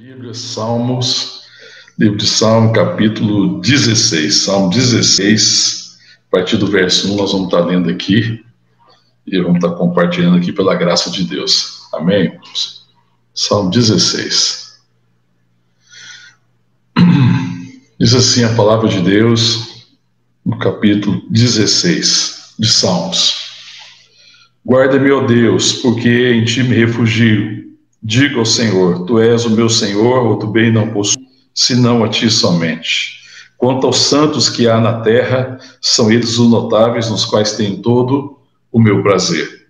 Bíblia, Salmos, livro de Salmo, capítulo 16. Salmo 16, a partir do verso 1, nós vamos estar lendo aqui e vamos estar compartilhando aqui pela graça de Deus. Amém? Salmo 16. Diz assim a palavra de Deus no capítulo 16 de Salmos. Guarda-me, ó Deus, porque em ti me refugio Diga ao Senhor: Tu és o meu Senhor, outro bem não possuo, senão a ti somente. Quanto aos santos que há na terra, são eles os notáveis nos quais tem todo o meu prazer.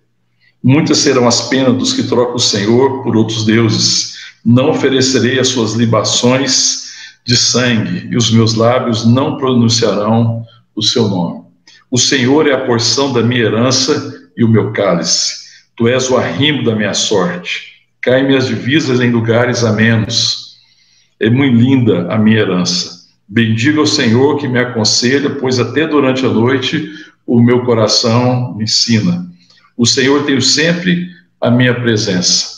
Muitas serão as penas dos que trocam o Senhor por outros deuses. Não oferecerei as suas libações de sangue, e os meus lábios não pronunciarão o seu nome. O Senhor é a porção da minha herança e o meu cálice. Tu és o arrimo da minha sorte caem minhas divisas em lugares amenos. É muito linda a minha herança. Bendiga o Senhor que me aconselha, pois até durante a noite o meu coração me ensina. O Senhor tem sempre a minha presença.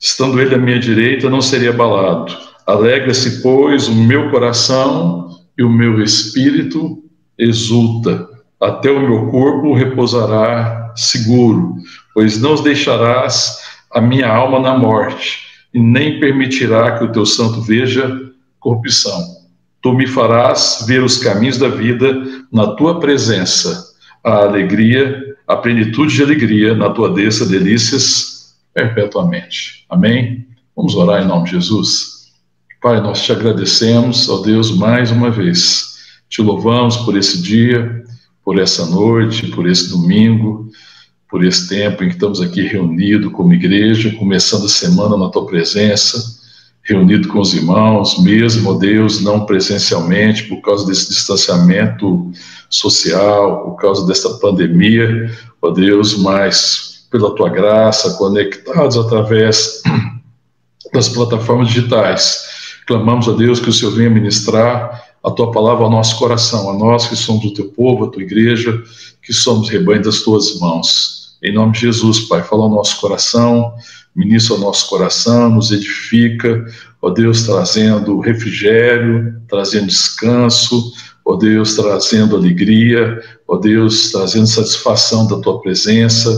Estando Ele à minha direita, não seria abalado. Alegra-se, pois, o meu coração e o meu espírito exulta. Até o meu corpo repousará seguro, pois não os deixarás a minha alma na morte, e nem permitirá que o teu santo veja corrupção. Tu me farás ver os caminhos da vida na tua presença, a alegria, a plenitude de alegria na tua desça delícias perpetuamente. Amém? Vamos orar em nome de Jesus. Pai, nós te agradecemos, ó Deus, mais uma vez. Te louvamos por esse dia, por essa noite, por esse domingo por esse tempo em que estamos aqui reunidos como igreja, começando a semana na tua presença, reunido com os irmãos, mesmo, Deus, não presencialmente, por causa desse distanciamento social, por causa desta pandemia, ó Deus, mas pela tua graça, conectados através das plataformas digitais. Clamamos a Deus que o Senhor venha ministrar a tua palavra ao nosso coração, a nós que somos o teu povo, a tua igreja, que somos rebanho das tuas mãos. Em nome de Jesus, Pai, fala ao nosso coração, ministra ao nosso coração, nos edifica, ó Deus, trazendo refrigério, trazendo descanso, ó Deus, trazendo alegria, ó Deus, trazendo satisfação da tua presença,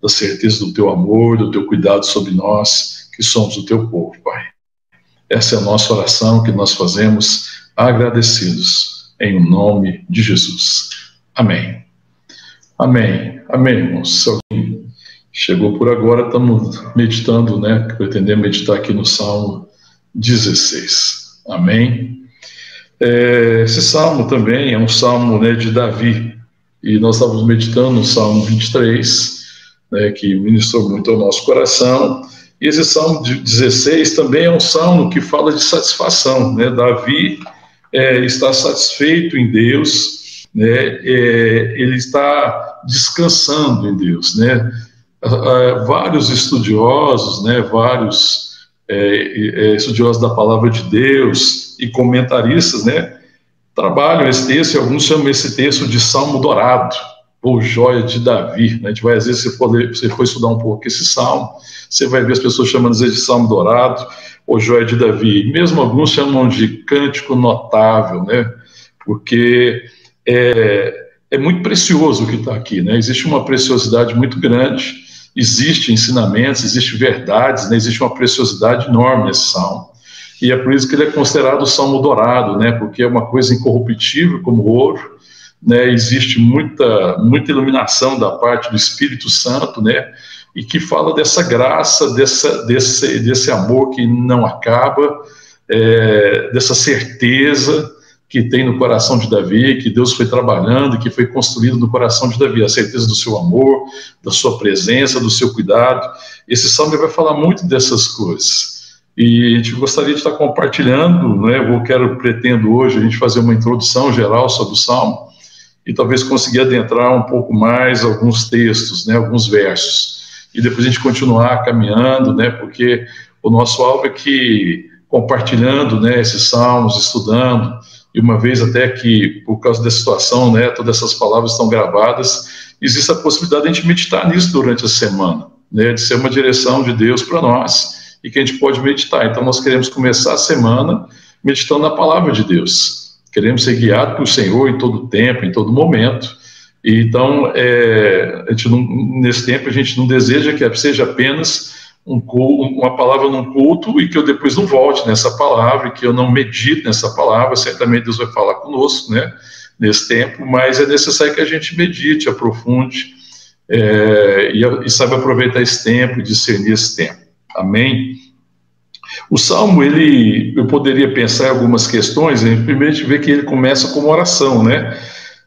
da certeza do teu amor, do teu cuidado sobre nós, que somos o teu povo, Pai. Essa é a nossa oração que nós fazemos agradecidos, em nome de Jesus. Amém. Amém. Amém, irmãos. Se alguém chegou por agora, estamos meditando, né? Pretendemos meditar aqui no Salmo 16. Amém. É, esse salmo também é um salmo né, de Davi. E nós estávamos meditando no Salmo 23, né, que ministrou muito ao nosso coração. E esse Salmo 16 também é um salmo que fala de satisfação. Né? Davi é, está satisfeito em Deus, né, é, ele está descansando em Deus, né? Vários estudiosos, né, vários é, é, estudiosos da palavra de Deus e comentaristas, né, trabalham esse texto e alguns chamam esse texto de Salmo Dourado, ou Joia de Davi. Né? A gente vai, às vezes, se for, se for estudar um pouco esse salmo, você vai ver as pessoas chamando vezes de Salmo Dourado, ou Joia de Davi. Mesmo alguns chamam de Cântico Notável, né? Porque é, é muito precioso o que está aqui, né? Existe uma preciosidade muito grande, existe ensinamentos, existe verdades, né? Existe uma preciosidade enorme nesse salmo. E é por isso que ele é considerado o salmo dourado, né? Porque é uma coisa incorruptível como ouro, né? Existe muita muita iluminação da parte do Espírito Santo, né? E que fala dessa graça, dessa, desse, desse amor que não acaba, é, dessa certeza, que tem no coração de Davi, que Deus foi trabalhando, que foi construído no coração de Davi, a certeza do seu amor, da sua presença, do seu cuidado. Esse salmo vai falar muito dessas coisas. E a gente gostaria de estar compartilhando, né? Eu quero, pretendo hoje a gente fazer uma introdução geral sobre o salmo e talvez conseguir adentrar um pouco mais alguns textos, né? Alguns versos. E depois a gente continuar caminhando, né? Porque o nosso alvo é que compartilhando, né? Esses salmos, estudando e uma vez até que, por causa da situação, né, todas essas palavras estão gravadas, existe a possibilidade de a gente meditar nisso durante a semana, né, de ser uma direção de Deus para nós, e que a gente pode meditar. Então, nós queremos começar a semana meditando na palavra de Deus. Queremos ser guiados pelo Senhor em todo tempo, em todo momento. Então, é, não, nesse tempo, a gente não deseja que seja apenas um, uma palavra num culto e que eu depois não volte nessa palavra, que eu não medite nessa palavra. Certamente Deus vai falar conosco, né? Nesse tempo, mas é necessário que a gente medite, aprofunde é, e, e saiba aproveitar esse tempo e discernir esse tempo. Amém? O Salmo, ele, eu poderia pensar em algumas questões, primeiro a gente vê que ele começa como oração, né?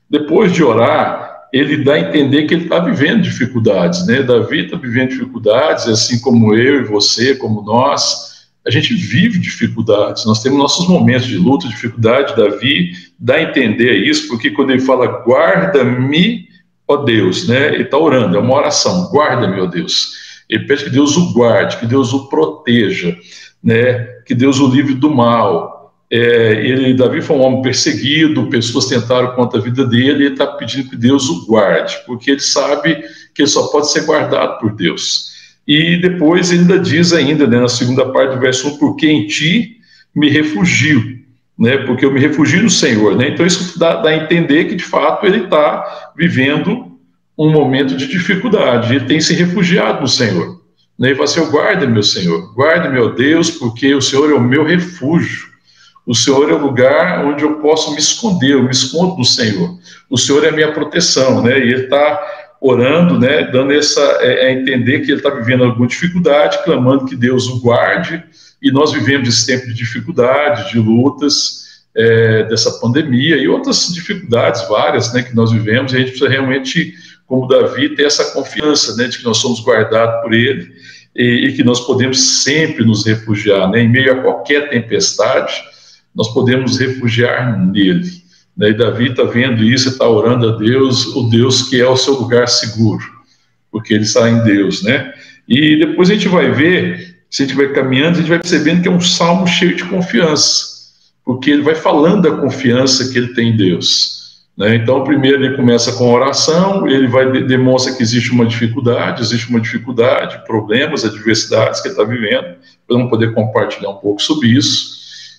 Depois de orar, ele dá a entender que ele está vivendo dificuldades, né? Davi está vivendo dificuldades, assim como eu e você, como nós, a gente vive dificuldades. Nós temos nossos momentos de luta, dificuldade. Davi dá a entender isso, porque quando ele fala guarda-me, ó Deus, né? Ele está orando, é uma oração, guarda-me, ó Deus. Ele pede que Deus o guarde, que Deus o proteja, né? Que Deus o livre do mal. É, ele, Davi foi um homem perseguido, pessoas tentaram contra a vida dele, e ele está pedindo que Deus o guarde, porque ele sabe que ele só pode ser guardado por Deus. E depois ele ainda diz ainda, né, na segunda parte do verso 1, porque em ti me refugio, né, porque eu me refugio no Senhor, né, então isso dá, dá a entender que de fato ele está vivendo um momento de dificuldade, ele tem se refugiado no Senhor, né, e fala assim, guarda meu Senhor, guarda meu Deus, porque o Senhor é o meu refúgio, o Senhor é o lugar onde eu posso me esconder, eu me escondo do Senhor. O Senhor é a minha proteção, né? E ele está orando, né? Dando essa é, é entender que ele está vivendo alguma dificuldade, clamando que Deus o guarde. E nós vivemos esse tempo de dificuldade, de lutas, é, dessa pandemia e outras dificuldades várias, né? Que nós vivemos. E a gente precisa realmente, como Davi, ter essa confiança, né? De que nós somos guardados por Ele e, e que nós podemos sempre nos refugiar, né? Em meio a qualquer tempestade nós podemos refugiar nele. Né? E Davi está vendo isso, está orando a Deus, o Deus que é o seu lugar seguro, porque ele está em Deus, né? E depois a gente vai ver, se a gente vai caminhando, a gente vai percebendo que é um salmo cheio de confiança, porque ele vai falando da confiança que ele tem em Deus. Né? Então, primeiro ele começa com oração, ele vai demonstra que existe uma dificuldade, existe uma dificuldade, problemas, adversidades que ele está vivendo. Vamos poder compartilhar um pouco sobre isso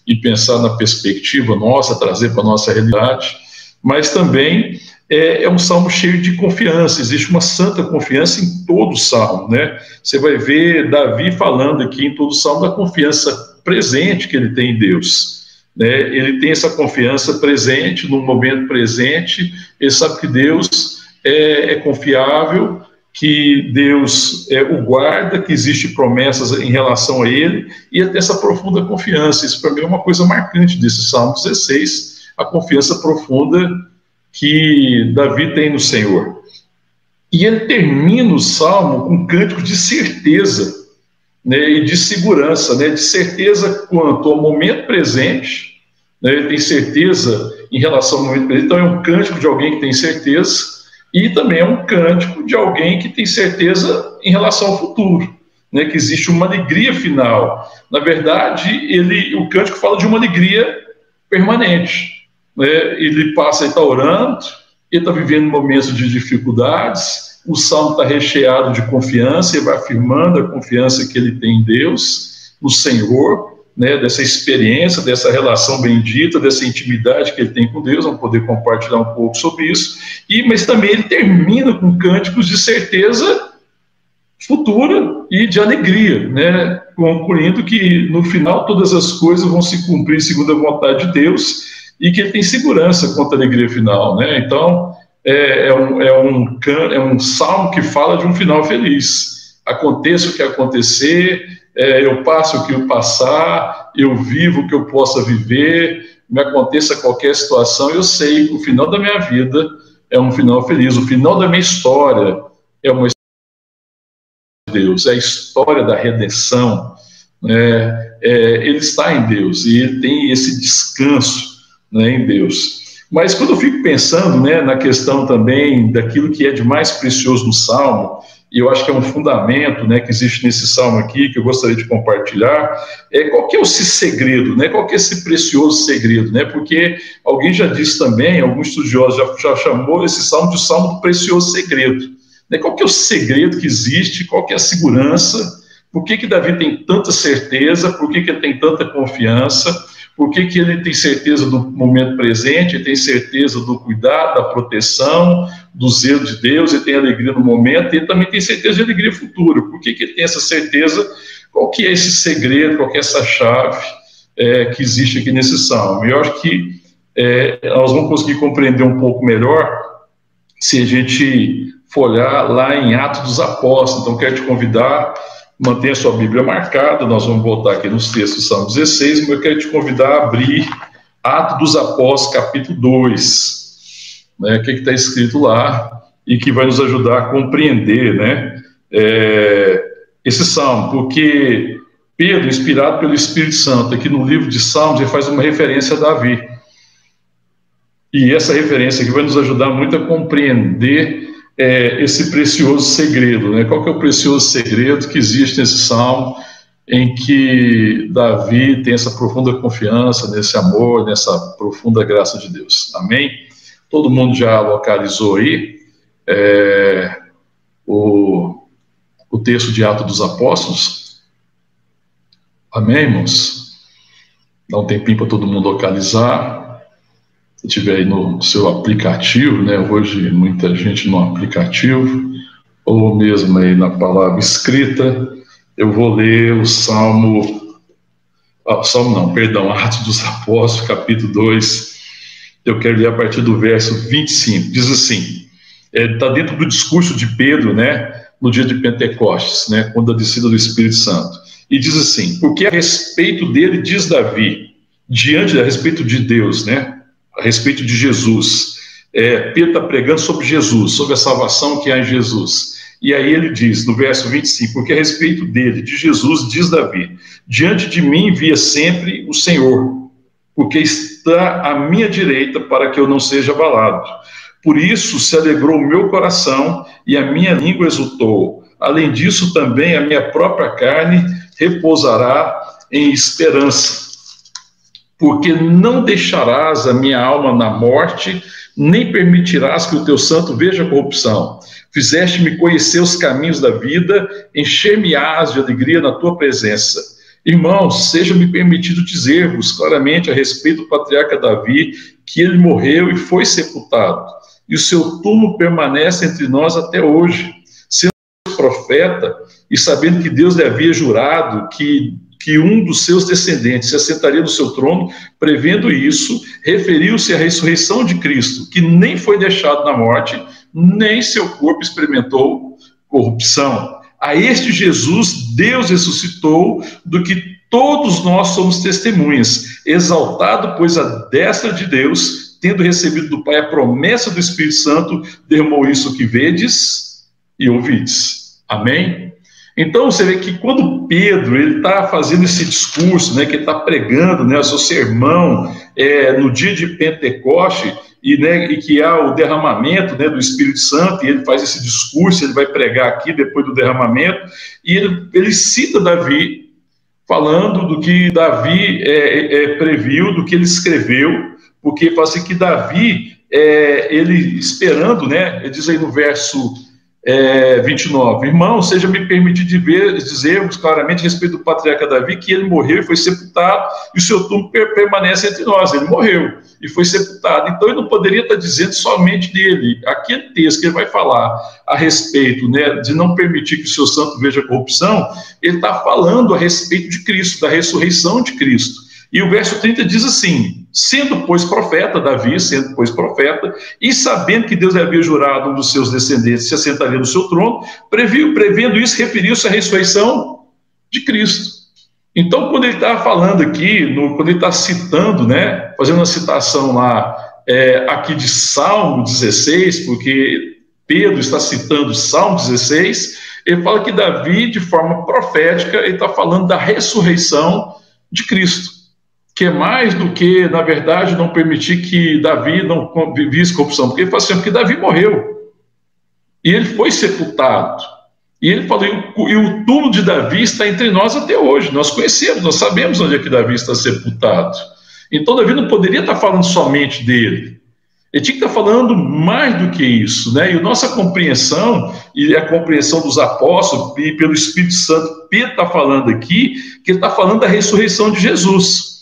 e pensar na perspectiva nossa, trazer para a nossa realidade, mas também é, é, um salmo cheio de confiança, existe uma santa confiança em todo o salmo, né? Você vai ver Davi falando aqui em todo o salmo da confiança presente que ele tem em Deus. Né? Ele tem essa confiança presente, no momento presente, ele sabe que Deus é, é confiável, que Deus é, o guarda, que existe promessas em relação a ele, e tem essa profunda confiança. Isso para mim é uma coisa marcante desse Salmo 16, a confiança profunda que Davi tem no Senhor. E ele termina o Salmo com um cântico de certeza né, e de segurança, né, de certeza quanto ao momento presente, né, ele tem certeza em relação ao momento presente, então é um cântico de alguém que tem certeza, e também é um cântico de alguém que tem certeza em relação ao futuro, né, que existe uma alegria final. Na verdade, ele, o cântico fala de uma alegria permanente. Né? Ele passa, ele está orando, ele está vivendo momentos de dificuldades, o salmo está recheado de confiança, ele vai afirmando a confiança que ele tem em Deus, no Senhor, né, dessa experiência, dessa relação bendita, dessa intimidade que ele tem com Deus, vamos poder compartilhar um pouco sobre isso. E mas também ele termina com cânticos de certeza futura e de alegria, né, concluindo que no final todas as coisas vão se cumprir segundo a vontade de Deus e que ele tem segurança quanto à alegria final, né? Então é, é, um, é, um, é um salmo que fala de um final feliz. Aconteça o que acontecer, é, eu passo o que eu passar, eu vivo o que eu possa viver, me aconteça qualquer situação, eu sei que o final da minha vida é um final feliz, o final da minha história é uma história de Deus, é a história da redenção. Né? É, ele está em Deus e ele tem esse descanso né, em Deus. Mas quando eu fico pensando né, na questão também daquilo que é de mais precioso no Salmo, e eu acho que é um fundamento né, que existe nesse salmo aqui, que eu gostaria de compartilhar, é qual que é esse segredo, né, qual que é esse precioso segredo, né, porque alguém já disse também, alguns estudiosos já, já chamou esse salmo de salmo do precioso segredo, né, qual que é o segredo que existe, qual que é a segurança Por que, que Davi tem tanta certeza? Por que, que ele tem tanta confiança? Por que, que ele tem certeza do momento presente, ele tem certeza do cuidado, da proteção, do zelo de Deus, ele tem alegria no momento, e ele também tem certeza de alegria futura. Por que, que ele tem essa certeza? Qual que é esse segredo, qual que é essa chave é, que existe aqui nesse salmo? Eu acho que é, nós vamos conseguir compreender um pouco melhor se a gente for olhar lá em Atos dos Apóstolos. Então, quero te convidar mantenha sua Bíblia marcada, nós vamos voltar aqui nos textos do Salmo 16, mas eu quero te convidar a abrir Atos dos Apóstolos, capítulo 2, né, o que está escrito lá, e que vai nos ajudar a compreender né, é, esse salmo, porque Pedro, inspirado pelo Espírito Santo, aqui no livro de Salmos, ele faz uma referência a Davi. E essa referência aqui vai nos ajudar muito a compreender é, esse precioso segredo. Né? Qual que é o precioso segredo que existe nesse salmo em que Davi tem essa profunda confiança, nesse amor, nessa profunda graça de Deus? Amém? Todo mundo já localizou aí é, o, o texto de Atos dos Apóstolos? Amém, irmãos? Dá um tempinho para todo mundo localizar tiver aí no seu aplicativo, né? Hoje muita gente no aplicativo, ou mesmo aí na palavra escrita, eu vou ler o Salmo, ah, Salmo não, perdão, Atos dos Apóstolos, capítulo 2, eu quero ler a partir do verso 25, diz assim, está é, dentro do discurso de Pedro, né, no dia de Pentecostes, né, quando a descida do Espírito Santo, e diz assim, porque a respeito dele diz Davi, diante a respeito de Deus, né, a respeito de Jesus. É, Pedro está pregando sobre Jesus, sobre a salvação que há em Jesus. E aí ele diz, no verso 25, porque a respeito dele, de Jesus, diz Davi: Diante de mim via sempre o Senhor, porque está à minha direita para que eu não seja abalado. Por isso se alegrou o meu coração e a minha língua exultou. Além disso, também a minha própria carne repousará em esperança porque não deixarás a minha alma na morte, nem permitirás que o teu santo veja corrupção. Fizeste-me conhecer os caminhos da vida, encher-me-ás de alegria na tua presença. Irmãos, seja-me permitido dizer-vos claramente a respeito do patriarca Davi, que ele morreu e foi sepultado, e o seu túmulo permanece entre nós até hoje. Sendo profeta, e sabendo que Deus lhe havia jurado que que um dos seus descendentes se assentaria no seu trono, prevendo isso, referiu-se à ressurreição de Cristo, que nem foi deixado na morte, nem seu corpo experimentou corrupção. A este Jesus Deus ressuscitou, do que todos nós somos testemunhas, exaltado, pois a destra de Deus, tendo recebido do Pai a promessa do Espírito Santo, derramou isso que vedes e ouvides. Amém? Então você vê que quando Pedro ele está fazendo esse discurso, né, que ele está pregando, né, o seu sermão é, no dia de Pentecoste e, né, e que há o derramamento né, do Espírito Santo e ele faz esse discurso, ele vai pregar aqui depois do derramamento e ele, ele cita Davi falando do que Davi é, é, é previu, do que ele escreveu, porque fala assim que Davi é, ele esperando, né, ele diz aí no verso é, 29. Irmão, seja me permitido dizermos claramente a respeito do patriarca Davi que ele morreu e foi sepultado, e o seu túmulo permanece entre nós. Ele morreu e foi sepultado. Então ele não poderia estar dizendo somente dele. Aquele texto que ele vai falar a respeito né, de não permitir que o seu santo veja corrupção, ele está falando a respeito de Cristo, da ressurreição de Cristo. E o verso 30 diz assim: Sendo, pois, profeta, Davi, sendo, pois, profeta, e sabendo que Deus havia jurado um dos seus descendentes se assentaria no seu trono, previu, prevendo isso, referiu-se à ressurreição de Cristo. Então, quando ele está falando aqui, no, quando ele está citando, né, fazendo uma citação lá, é, aqui de Salmo 16, porque Pedro está citando Salmo 16, ele fala que Davi, de forma profética, ele está falando da ressurreição de Cristo que é mais do que, na verdade, não permitir que Davi não vivesse corrupção, porque ele fala assim, porque Davi morreu, e ele foi sepultado, e ele falou, e o túmulo de Davi está entre nós até hoje, nós conhecemos, nós sabemos onde é que Davi está sepultado, então Davi não poderia estar falando somente dele, Ele tinha que estar falando mais do que isso, né? E a nossa compreensão, e a compreensão dos apóstolos, e pelo Espírito Santo, Pedro está falando aqui, que ele está falando da ressurreição de Jesus,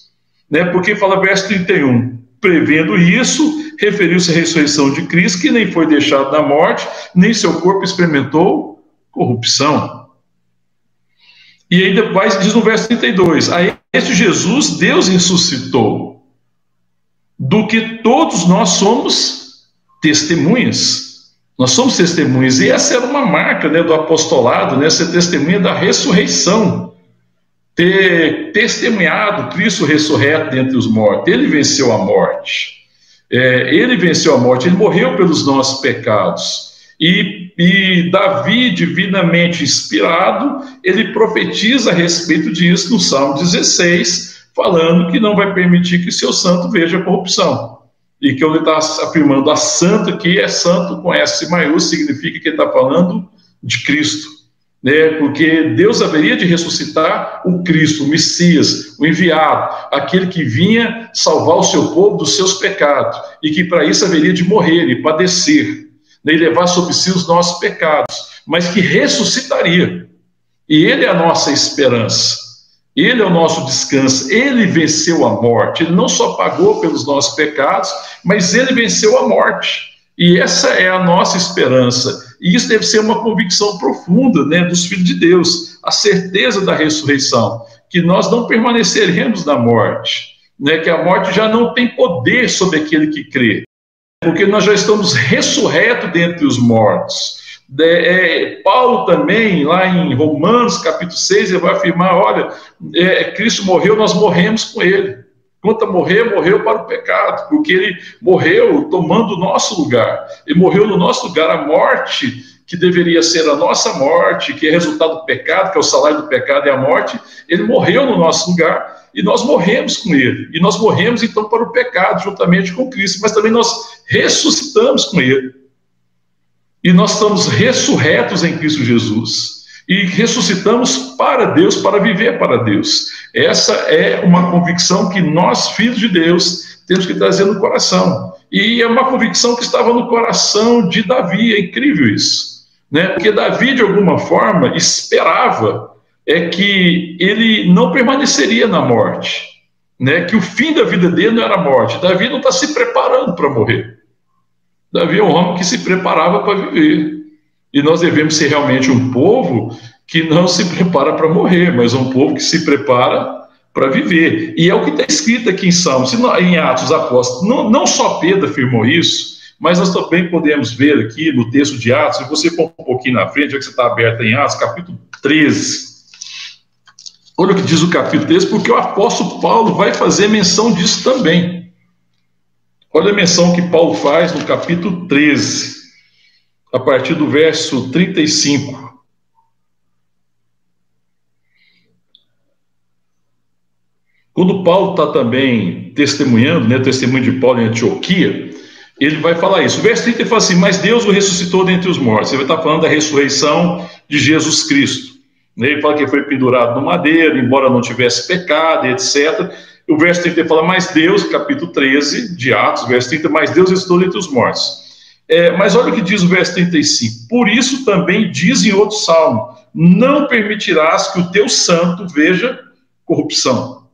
né? Porque fala verso 31, prevendo isso, referiu-se à ressurreição de Cristo, que nem foi deixado na morte, nem seu corpo experimentou corrupção. E ainda vai, diz no verso 32, a esse Jesus Deus ressuscitou, do que todos nós somos testemunhas. Nós somos testemunhas, e essa era uma marca né, do apostolado, né, ser testemunha da ressurreição. Ter testemunhado Cristo ressurreto dentre os mortos. Ele venceu a morte. É, ele venceu a morte, ele morreu pelos nossos pecados. E, e, Davi, divinamente inspirado, ele profetiza a respeito disso no Salmo 16, falando que não vai permitir que seu santo veja corrupção. E que ele está afirmando a santo que é santo com S maiúsculo, significa que ele está falando de Cristo. Né? Porque Deus haveria de ressuscitar o Cristo, o Messias, o enviado, aquele que vinha salvar o seu povo dos seus pecados, e que para isso haveria de morrer e padecer, né? e levar sobre si os nossos pecados, mas que ressuscitaria. E ele é a nossa esperança. Ele é o nosso descanso, ele venceu a morte, ele não só pagou pelos nossos pecados, mas ele venceu a morte. E essa é a nossa esperança. E isso deve ser uma convicção profunda né, dos filhos de Deus, a certeza da ressurreição, que nós não permaneceremos na morte, né, que a morte já não tem poder sobre aquele que crê, porque nós já estamos ressurretos dentre os mortos. É, Paulo também, lá em Romanos capítulo 6, ele vai afirmar: olha, é, Cristo morreu, nós morremos com ele. Quanto a morrer, morreu para o pecado, porque ele morreu tomando o nosso lugar. Ele morreu no nosso lugar. A morte, que deveria ser a nossa morte, que é resultado do pecado, que é o salário do pecado é a morte, ele morreu no nosso lugar e nós morremos com ele. E nós morremos então para o pecado, juntamente com Cristo, mas também nós ressuscitamos com ele. E nós estamos ressurretos em Cristo Jesus. E ressuscitamos para Deus, para viver para Deus. Essa é uma convicção que nós, filhos de Deus, temos que trazer no coração. E é uma convicção que estava no coração de Davi, é incrível isso. Né? Porque Davi, de alguma forma, esperava é que ele não permaneceria na morte, né? que o fim da vida dele não era a morte. Davi não está se preparando para morrer. Davi é um homem que se preparava para viver. E nós devemos ser realmente um povo que não se prepara para morrer, mas um povo que se prepara para viver. E é o que está escrito aqui em Salmos, em Atos Apóstolos. Não, não só Pedro afirmou isso, mas nós também podemos ver aqui no texto de Atos, se você for um pouquinho na frente, já que você está aberto em Atos, capítulo 13. Olha o que diz o capítulo 13, porque o apóstolo Paulo vai fazer menção disso também. Olha a menção que Paulo faz no capítulo 13, a partir do verso 35. Quando Paulo está também testemunhando, né, testemunho de Paulo em Antioquia, ele vai falar isso. O verso 30 fala assim: Mas Deus o ressuscitou dentre os mortos. Ele vai estar tá falando da ressurreição de Jesus Cristo. Ele fala que ele foi pendurado no madeiro, embora não tivesse pecado, etc. O verso 30 fala, mas Deus, capítulo 13 de Atos, verso 30, mas Deus estou entre os mortos. É, mas olha o que diz o verso 35. Por isso também diz em outro salmo: Não permitirás que o teu santo veja corrupção.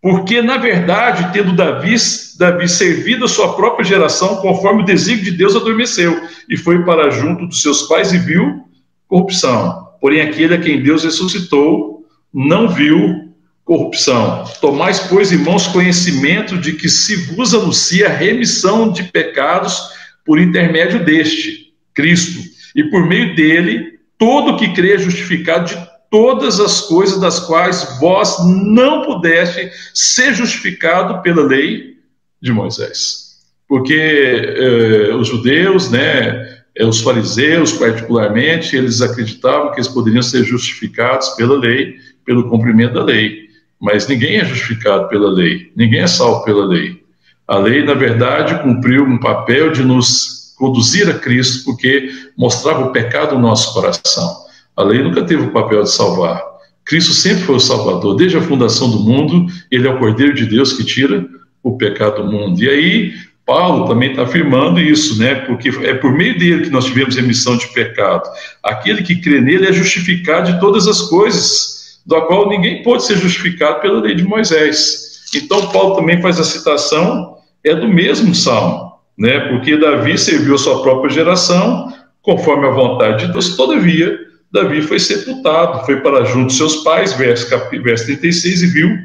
Porque, na verdade, tendo Davi, Davi servido a sua própria geração, conforme o desígnio de Deus adormeceu, e foi para junto dos seus pais e viu corrupção. Porém, aquele a quem Deus ressuscitou não viu corrupção. Tomais, pois, irmãos, conhecimento de que se vos anuncia remissão de pecados por intermédio deste, Cristo, e por meio dele, todo que crê é justificado de todas as coisas das quais vós não pudeste ser justificado pela lei de Moisés. Porque eh, os judeus, né, eh, os fariseus particularmente, eles acreditavam que eles poderiam ser justificados pela lei, pelo cumprimento da lei. Mas ninguém é justificado pela lei, ninguém é salvo pela lei. A lei, na verdade, cumpriu um papel de nos conduzir a Cristo, porque mostrava o pecado no nosso coração. A lei nunca teve o papel de salvar. Cristo sempre foi o Salvador. Desde a fundação do mundo, ele é o Cordeiro de Deus que tira o pecado do mundo. E aí, Paulo também está afirmando isso, né? Porque é por meio dele que nós tivemos remissão de pecado. Aquele que crê nele é justificado de todas as coisas, da qual ninguém pode ser justificado pela lei de Moisés. Então, Paulo também faz a citação, é do mesmo salmo, né? Porque Davi serviu a sua própria geração, conforme a vontade de Deus, todavia, Davi foi sepultado, foi para junto de seus pais, verso, verso 36, e viu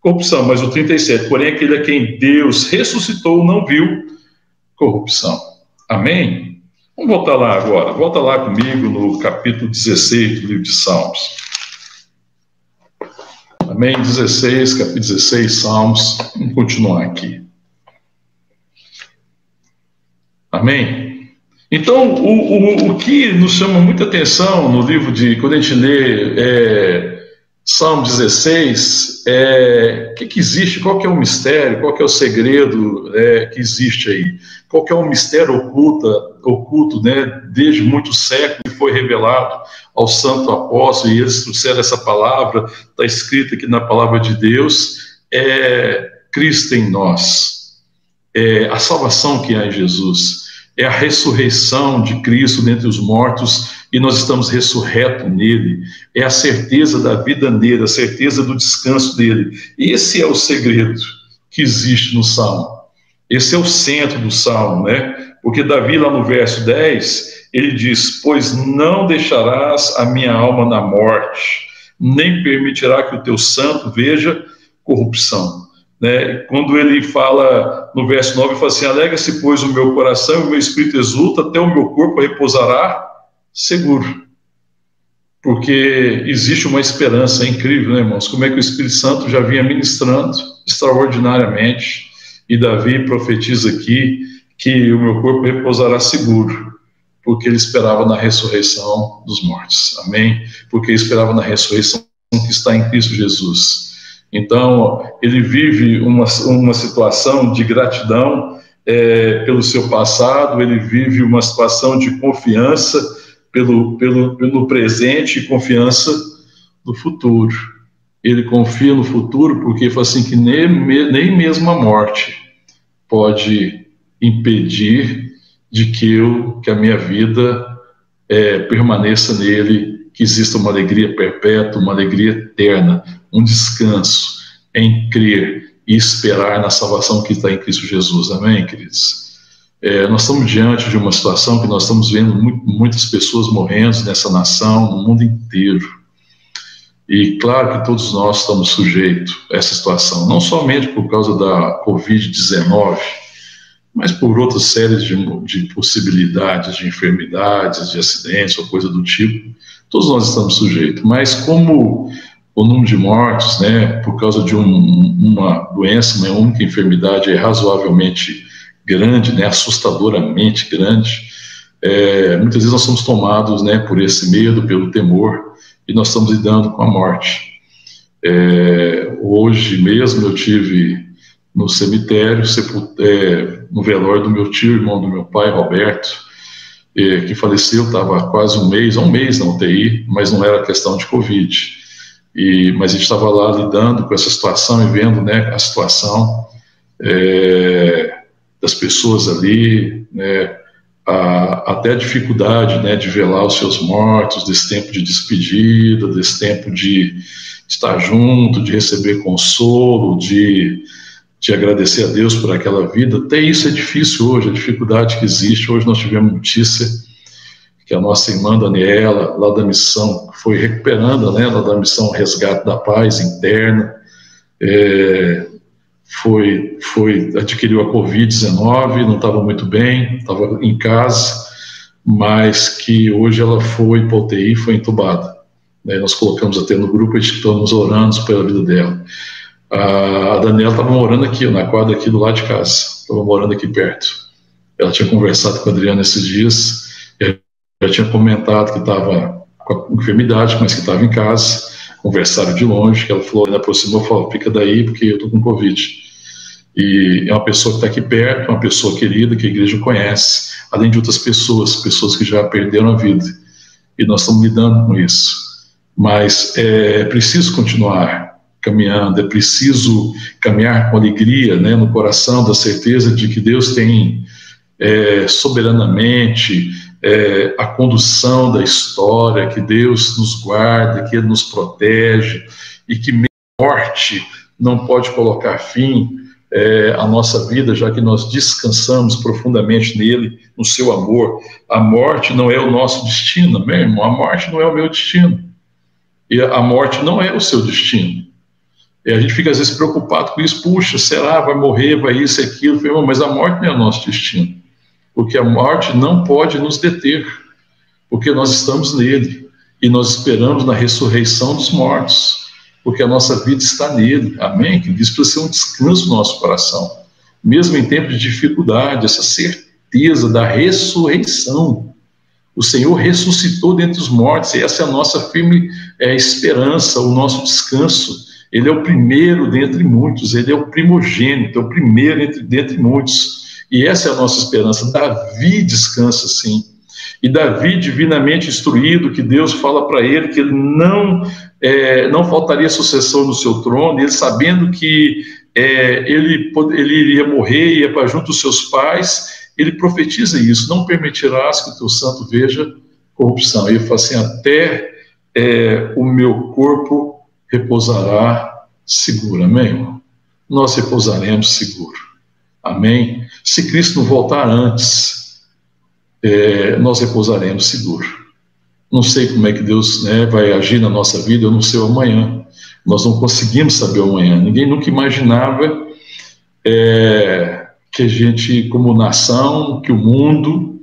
corrupção. Mas o 37, porém, aquele a quem Deus ressuscitou não viu corrupção. Amém? Vamos voltar lá agora. Volta lá comigo no capítulo 16 do livro de Salmos. Amém? 16, capítulo 16, Salmos. Vamos continuar aqui. Amém? Então, o, o, o que nos chama muita atenção no livro de, quando a gente lê é, Salmo 16, é, o que, que, existe, qual que é o mistério, qual que é o segredo é, que existe aí? Qual que é o mistério oculto, oculto né, desde muitos séculos foi revelado ao santo apóstolo, e eles trouxeram essa palavra, está escrita aqui na palavra de Deus, é Cristo em nós, é a salvação que há em Jesus é a ressurreição de Cristo dentre os mortos e nós estamos ressurretos nele. É a certeza da vida nele, a certeza do descanso dele. Esse é o segredo que existe no Salmo. Esse é o centro do Salmo, né? Porque Davi, lá no verso 10, ele diz: Pois não deixarás a minha alma na morte, nem permitirá que o teu santo veja corrupção. Né? Quando ele fala no verso 9, ele fala assim: Alega-se, pois, o meu coração o meu espírito exulta, até o meu corpo repousará seguro. Porque existe uma esperança incrível, né, irmãos? Como é que o Espírito Santo já vinha ministrando extraordinariamente, e Davi profetiza aqui que o meu corpo repousará seguro, porque ele esperava na ressurreição dos mortos. Amém? Porque ele esperava na ressurreição que está em Cristo Jesus. Então, ele vive uma, uma situação de gratidão é, pelo seu passado, ele vive uma situação de confiança pelo, pelo, pelo presente e confiança no futuro. Ele confia no futuro porque fala assim que nem, nem mesmo a morte pode impedir de que eu, que a minha vida é, permaneça nele, que exista uma alegria perpétua, uma alegria eterna, um descanso em crer e esperar na salvação que está em Cristo Jesus. Amém, queridos? É, nós estamos diante de uma situação que nós estamos vendo muito, muitas pessoas morrendo nessa nação, no mundo inteiro. E claro que todos nós estamos sujeitos a essa situação, não somente por causa da Covid-19, mas por outras séries de, de, possibilidades de enfermidades, de acidentes ou coisa do tipo. Todos nós estamos sujeitos. Mas como o número de mortes, né, por causa de um, uma doença, uma única enfermidade é razoavelmente grande, né, assustadoramente grande, é, muitas vezes nós somos tomados, né, por esse medo, pelo temor, e nós estamos lidando com a morte. É, hoje mesmo eu tive no cemitério, é, no velório do meu tio, irmão do meu pai, Roberto, é, que faleceu, estava quase um mês, um mês na UTI, mas não era questão de Covid. E, mas a gente estava lá lidando com essa situação e vendo né, a situação é, das pessoas ali, né, a, até a dificuldade né, de velar os seus mortos, desse tempo de despedida, desse tempo de, estar junto, de receber consolo, de, de agradecer a Deus por aquela vida. Até isso é difícil hoje, a dificuldade que existe. Hoje nós tivemos notícia que a nossa irmã Daniela, lá da missão, foi recuperando, né, lá da missão Resgate da Paz Interna, é, foi, foi, adquiriu a Covid-19, não estava muito bem, estava em casa, mas que hoje ela foi para UTI, foi entubada. Né, nós colocamos até no grupo e estamos orando pela vida dela. A Daniela estava morando aqui, na quadra aqui do lado de casa, estava morando aqui perto. Ela tinha conversado com a Adriana esses dias, já tinha comentado que estava com enfermidade, mas que estava em casa, conversaram de longe, que ela falou, ela aproximou e falou, fica daí porque eu estou com Covid. E é uma pessoa que está aqui perto, uma pessoa querida, que a igreja conhece, além de outras pessoas, pessoas que já perderam a vida. E nós estamos lidando com isso. Mas é preciso continuar caminhando. É preciso caminhar com alegria, né, no coração, da certeza de que Deus tem é, soberanamente é, a condução da história, que Deus nos guarda, que Ele nos protege e que morte não pode colocar fim é, à nossa vida, já que nós descansamos profundamente nele, no seu amor. A morte não é o nosso destino, meu irmão, a morte não é o meu destino. E a morte não é o seu destino. E a gente fica às vezes preocupado com isso, puxa, será, vai morrer, vai isso aquilo, mas a morte não é o nosso destino porque a morte não pode nos deter, porque nós estamos nele e nós esperamos na ressurreição dos mortos, porque a nossa vida está nele. Amém? Que isso precisa ser um descanso no nosso coração, mesmo em tempos de dificuldade, essa certeza da ressurreição. O Senhor ressuscitou dentre os mortos, e essa é a nossa firme é, esperança, o nosso descanso. Ele é o primeiro dentre muitos, ele é o primogênito, é o primeiro entre, dentre muitos. E essa é a nossa esperança. Davi descansa sim. E Davi, divinamente instruído, que Deus fala para ele que ele não, é, não faltaria sucessão no seu trono, ele sabendo que é, ele, ele iria morrer, ia para junto dos seus pais, ele profetiza isso: não permitirás que o teu santo veja corrupção. E ele fala assim: até é, o meu corpo repousará seguro. Amém? Nós repousaremos seguro. Amém? Se Cristo não voltar antes, é, nós repousaremos seguro. Não sei como é que Deus né, vai agir na nossa vida, eu não sei o amanhã. Nós não conseguimos saber o amanhã. Ninguém nunca imaginava é, que a gente, como nação, que o mundo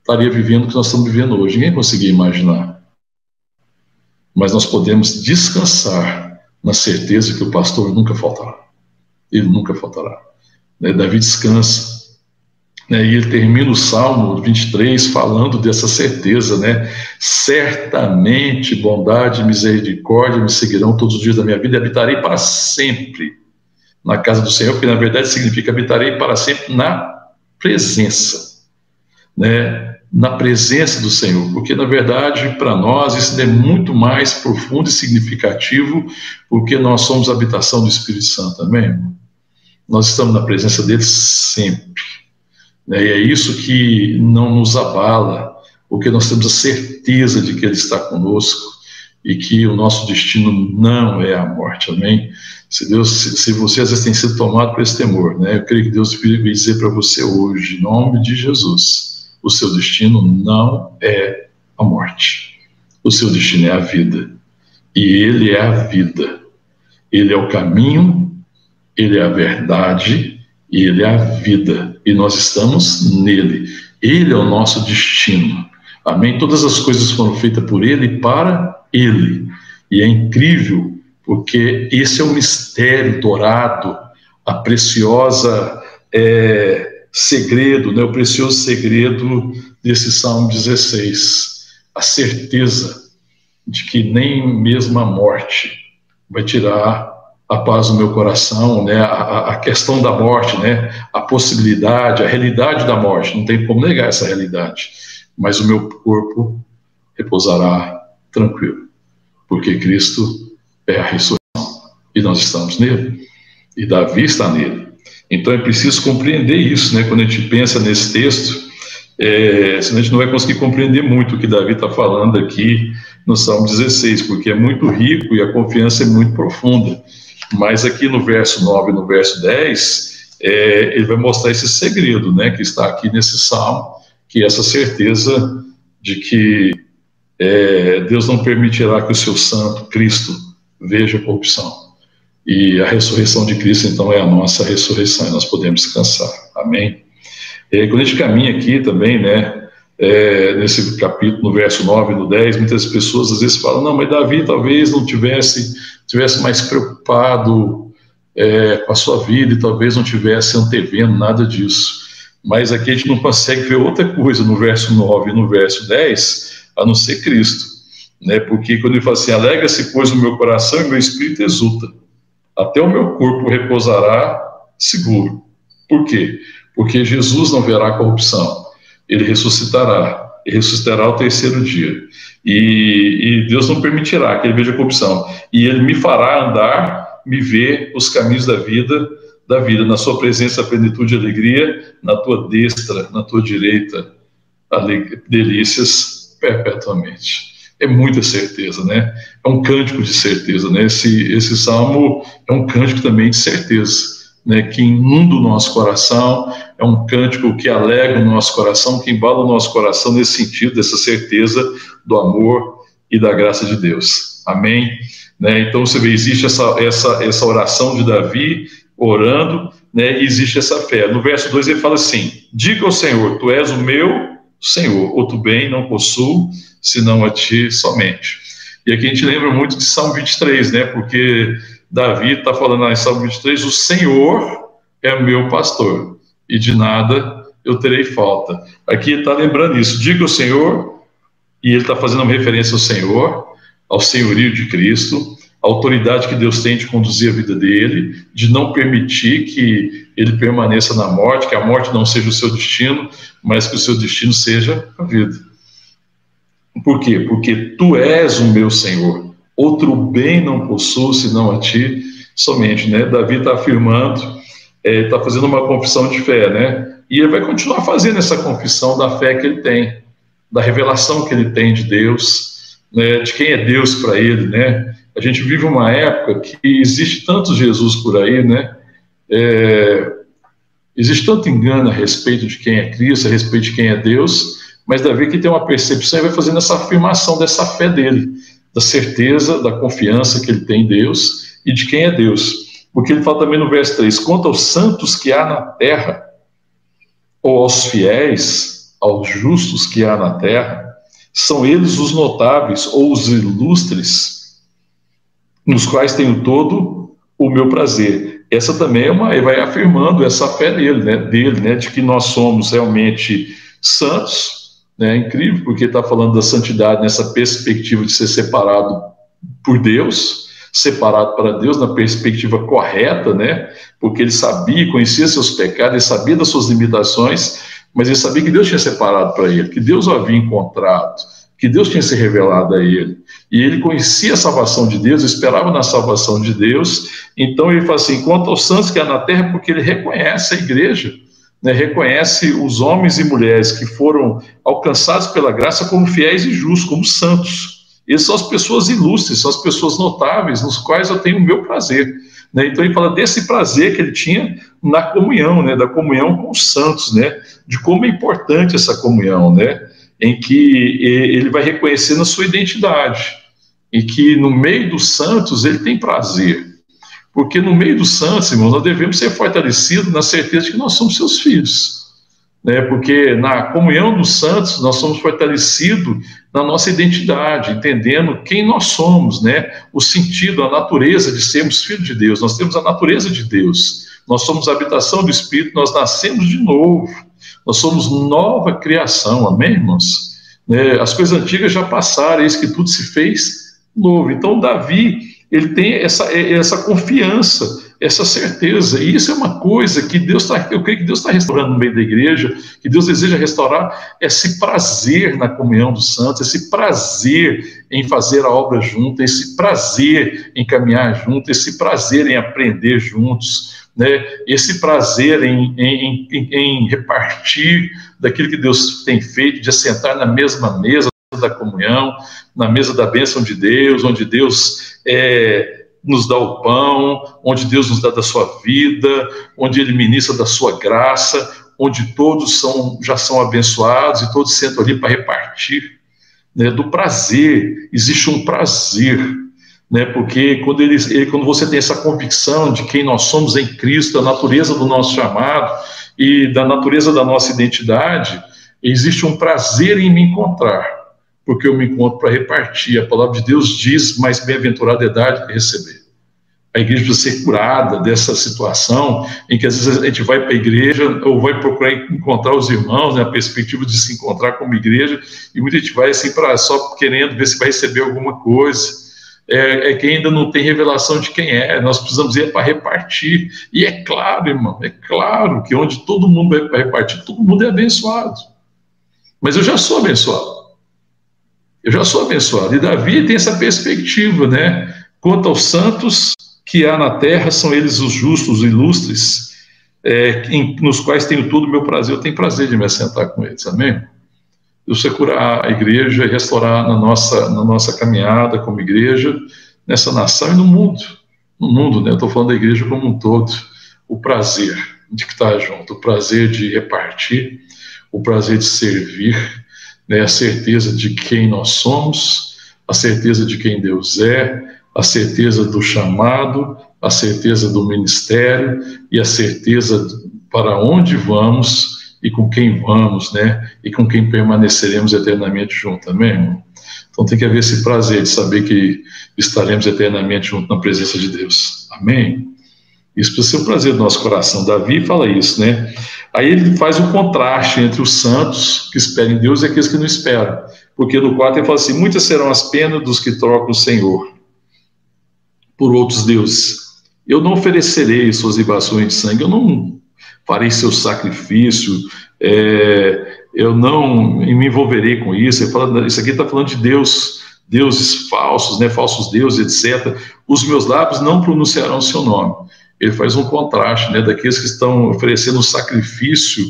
estaria vivendo o que nós estamos vivendo hoje. Ninguém conseguia imaginar. Mas nós podemos descansar na certeza que o pastor nunca faltará. Ele nunca faltará. Né, Davi descansa. Né, e ele termina o Salmo 23 falando dessa certeza, né? Certamente bondade e misericórdia me seguirão todos os dias da minha vida e habitarei para sempre na casa do Senhor, que na verdade significa habitarei para sempre na presença, né? Na presença do Senhor, porque na verdade para nós isso é muito mais profundo e significativo, porque nós somos habitação do Espírito Santo, amém? Nós estamos na presença dele sempre. Né? E é isso que não nos abala, porque nós temos a certeza de que ele está conosco e que o nosso destino não é a morte, amém? Se Deus, se, se você às vezes tem sido tomado por esse temor, né? Eu creio que Deus veio dizer para você hoje, em nome de Jesus, o seu destino não é a morte. O seu destino é a vida. E ele é a vida. Ele é o caminho, ele é a verdade e ele é a vida. E nós estamos nele. Ele é o nosso destino. Amém? Todas as coisas foram feitas por ele e para ele. E é incrível, porque esse é o mistério dourado, a preciosa é, segredo, né, o precioso segredo desse Salmo 16. A certeza de que nem mesmo a morte vai tirar a paz no meu coração, né, a, a, questão da morte, né, a possibilidade, a realidade da morte, não tem como negar essa realidade, mas o meu corpo repousará tranquilo, porque Cristo é a ressurreição e nós estamos nele, e Davi está nele. Então é preciso compreender isso, né, quando a gente pensa nesse texto, é, senão a gente não vai conseguir compreender muito o que Davi está falando aqui no Salmo 16, porque é muito rico e a confiança é muito profunda. Mas aqui no verso 9 e no verso 10, é, ele vai mostrar esse segredo, né, que está aqui nesse salmo, que é essa certeza de que é, Deus não permitirá que o seu santo, Cristo, veja corrupção. E a ressurreição de Cristo, então, é a nossa ressurreição, e nós podemos descansar. Amém? E quando a gente caminha aqui também, né, é, nesse capítulo, no verso 9 e no 10, muitas pessoas às vezes falam, não, mas Davi talvez não tivesse, tivesse mais preocupado é, com a sua vida e talvez não tivesse antevendo nada disso. Mas aqui a gente não consegue ver outra coisa no verso 9 e no verso 10, a não ser Cristo. Né? Porque quando ele fala assim, alegra-se, pois, o meu coração e meu espírito exulta. Até o meu corpo repousará seguro. Por quê? Porque Jesus não verá corrupção ele ressuscitará, e ressuscitará ao terceiro dia. E, e, Deus não permitirá que ele veja corrupção. E ele me fará andar me ver os caminhos da vida, da vida, na sua presença, plenitude e alegria, na tua destra, na tua direita, delícias perpetuamente. É muita certeza, né? É um cântico de certeza, né? Esse, esse salmo é um cântico também de certeza né, que inunda o nosso coração, é um cântico que alegra o nosso coração, que embala o nosso coração nesse sentido, dessa certeza do amor e da graça de Deus. Amém? Né, então você vê, existe essa, essa, essa oração de Davi orando, né, e existe essa fé. No verso 2 ele fala assim: Diga ao Senhor, tu és o meu Senhor, outro bem não possuo, senão a ti somente. E aqui a gente lembra muito de Salmo 23, né, porque Davi está falando lá em Salmo 23: O Senhor é meu pastor, e de nada eu terei falta. Aqui ele está lembrando isso. Diga o Senhor, e ele está fazendo uma referência ao Senhor, ao senhorio de Cristo, a autoridade que Deus tem de conduzir a vida dele, de não permitir que ele permaneça na morte, que a morte não seja o seu destino, mas que o seu destino seja a vida. Por quê? Porque tu és o meu Senhor outro bem não possuo senão a ti somente, né? Davi está afirmando, está é, tá fazendo uma confissão de fé, né? E ele vai continuar fazendo essa confissão da fé que ele tem, da revelação que ele tem de Deus, né? De quem é Deus para ele, né? A gente vive uma época que existe tanto Jesus por aí, né? É, existe tanto engano a respeito de quem é Cristo, a respeito de quem é Deus, mas Davi que tem uma percepção e vai fazendo essa afirmação dessa fé dele da certeza, da confiança que ele tem em Deus e de quem é Deus. Porque ele fala também no verso 3: quanto aos santos que há na terra, ou aos fiéis, aos justos que há na terra, são eles os notáveis ou os ilustres, nos quais tenho todo o meu prazer. Essa também é uma, ele vai afirmando essa fé dele, né, dele, né, de que nós somos realmente santos, né? É incrível, porque está falando da santidade nessa perspectiva de ser separado por Deus, separado para Deus na perspectiva correta, né? Porque ele sabia, conhecia seus pecados, ele sabia das suas limitações, mas ele sabia que Deus tinha separado para ele, que Deus o havia encontrado, que Deus tinha se revelado a ele. E ele conhecia a salvação de Deus, esperava na salvação de Deus. Então ele fala assim: quanto aos santos que há na terra, porque ele reconhece a igreja né, reconhece os homens e mulheres que foram alcançados pela graça como fiéis e justos, como santos. Essas são as pessoas ilustres, são as pessoas notáveis, nos quais eu tenho o meu prazer. Né? Então ele fala desse prazer que ele tinha na comunhão, né? da comunhão com os santos, né? de como é importante essa comunhão, né? em que ele vai reconhecendo a sua identidade, e que no meio dos santos ele tem prazer. Porque no meio dos santos, irmãos, nós devemos ser fortalecidos na certeza de que nós somos seus filhos. Né? Porque na comunhão dos santos, nós somos fortalecidos na nossa identidade, entendendo quem nós somos, né? o sentido, a natureza de sermos filhos de Deus. Nós temos a natureza de Deus. Nós somos a habitação do Espírito, nós nascemos de novo. Nós somos nova criação, amém, irmãos? Né? As coisas antigas já passaram, eis que tudo se fez novo. Então, Davi ele tem essa, essa confiança, essa certeza. E isso é uma coisa que Deus está, eu creio que Deus está restaurando no meio da igreja, que Deus deseja restaurar esse prazer na comunhão dos santos, esse prazer em fazer a obra junto, esse prazer em caminhar junto, esse prazer em aprender juntos. Né, esse prazer em, em, em, em repartir daquilo que Deus tem feito, de assentar na mesma mesa, da comunhão, na mesa da bênção de Deus, onde Deus é, nos dá o pão, onde Deus nos dá da sua vida, onde Ele ministra da sua graça, onde todos são, já são abençoados e todos sentam ali para repartir. Né, do prazer, existe um prazer, né, porque quando, ele, ele, quando você tem essa convicção de quem nós somos em Cristo, da natureza do nosso chamado e da natureza da nossa identidade, existe um prazer em me encontrar porque eu me encontro para repartir. A palavra de Deus diz: mais bem-aventurada é dar que receber. A igreja precisa ser curada dessa situação em que às vezes a gente vai para a igreja ou vai procurar encontrar os irmãos, né, a perspectiva de se encontrar como igreja, e muita gente vai assim para só querendo ver se vai receber alguma coisa. É, é quem ainda não tem revelação de quem é. Nós precisamos ir para repartir. E é claro, irmão, é claro que onde todo mundo vai para repartir, todo mundo é abençoado. Mas eu já sou abençoado. Eu já sou abençoado. E Davi tem essa perspectiva, né? Quanto aos santos que há na terra são eles os justos, os ilustres, é, em, nos quais tenho todo o meu prazer. Eu tenho prazer de me assentar com eles, amém? Deus vai curar a igreja e restaurar na nossa, na nossa caminhada como igreja, nessa nação e no mundo. No mundo, né? Eu estou falando da igreja como um todo. O prazer de estar junto, o prazer de repartir, o prazer de servir, né? a certeza de quem nós somos, a certeza de quem Deus é, a certeza do chamado, a certeza do ministério e a certeza para onde vamos e com quem vamos, né? E com quem permaneceremos eternamente juntos, amém, irmão? Então tem que haver esse prazer de saber que estaremos eternamente juntos na presença de Deus, amém? Isso precisa ser um prazer do nosso coração. Davi fala isso, né? Aí ele faz o um contraste entre os santos que esperam em Deus e aqueles que não esperam. Porque no 4 ele fala assim: muitas serão as penas dos que trocam o Senhor por outros deuses. Eu não oferecerei suas libações de sangue, eu não farei seu sacrifício, é, eu não me envolverei com isso. Fala, isso aqui está falando de Deus, deuses falsos, né, falsos deuses, etc. Os meus lábios não pronunciarão seu nome. Ele faz um contraste né, daqueles que estão oferecendo sacrifício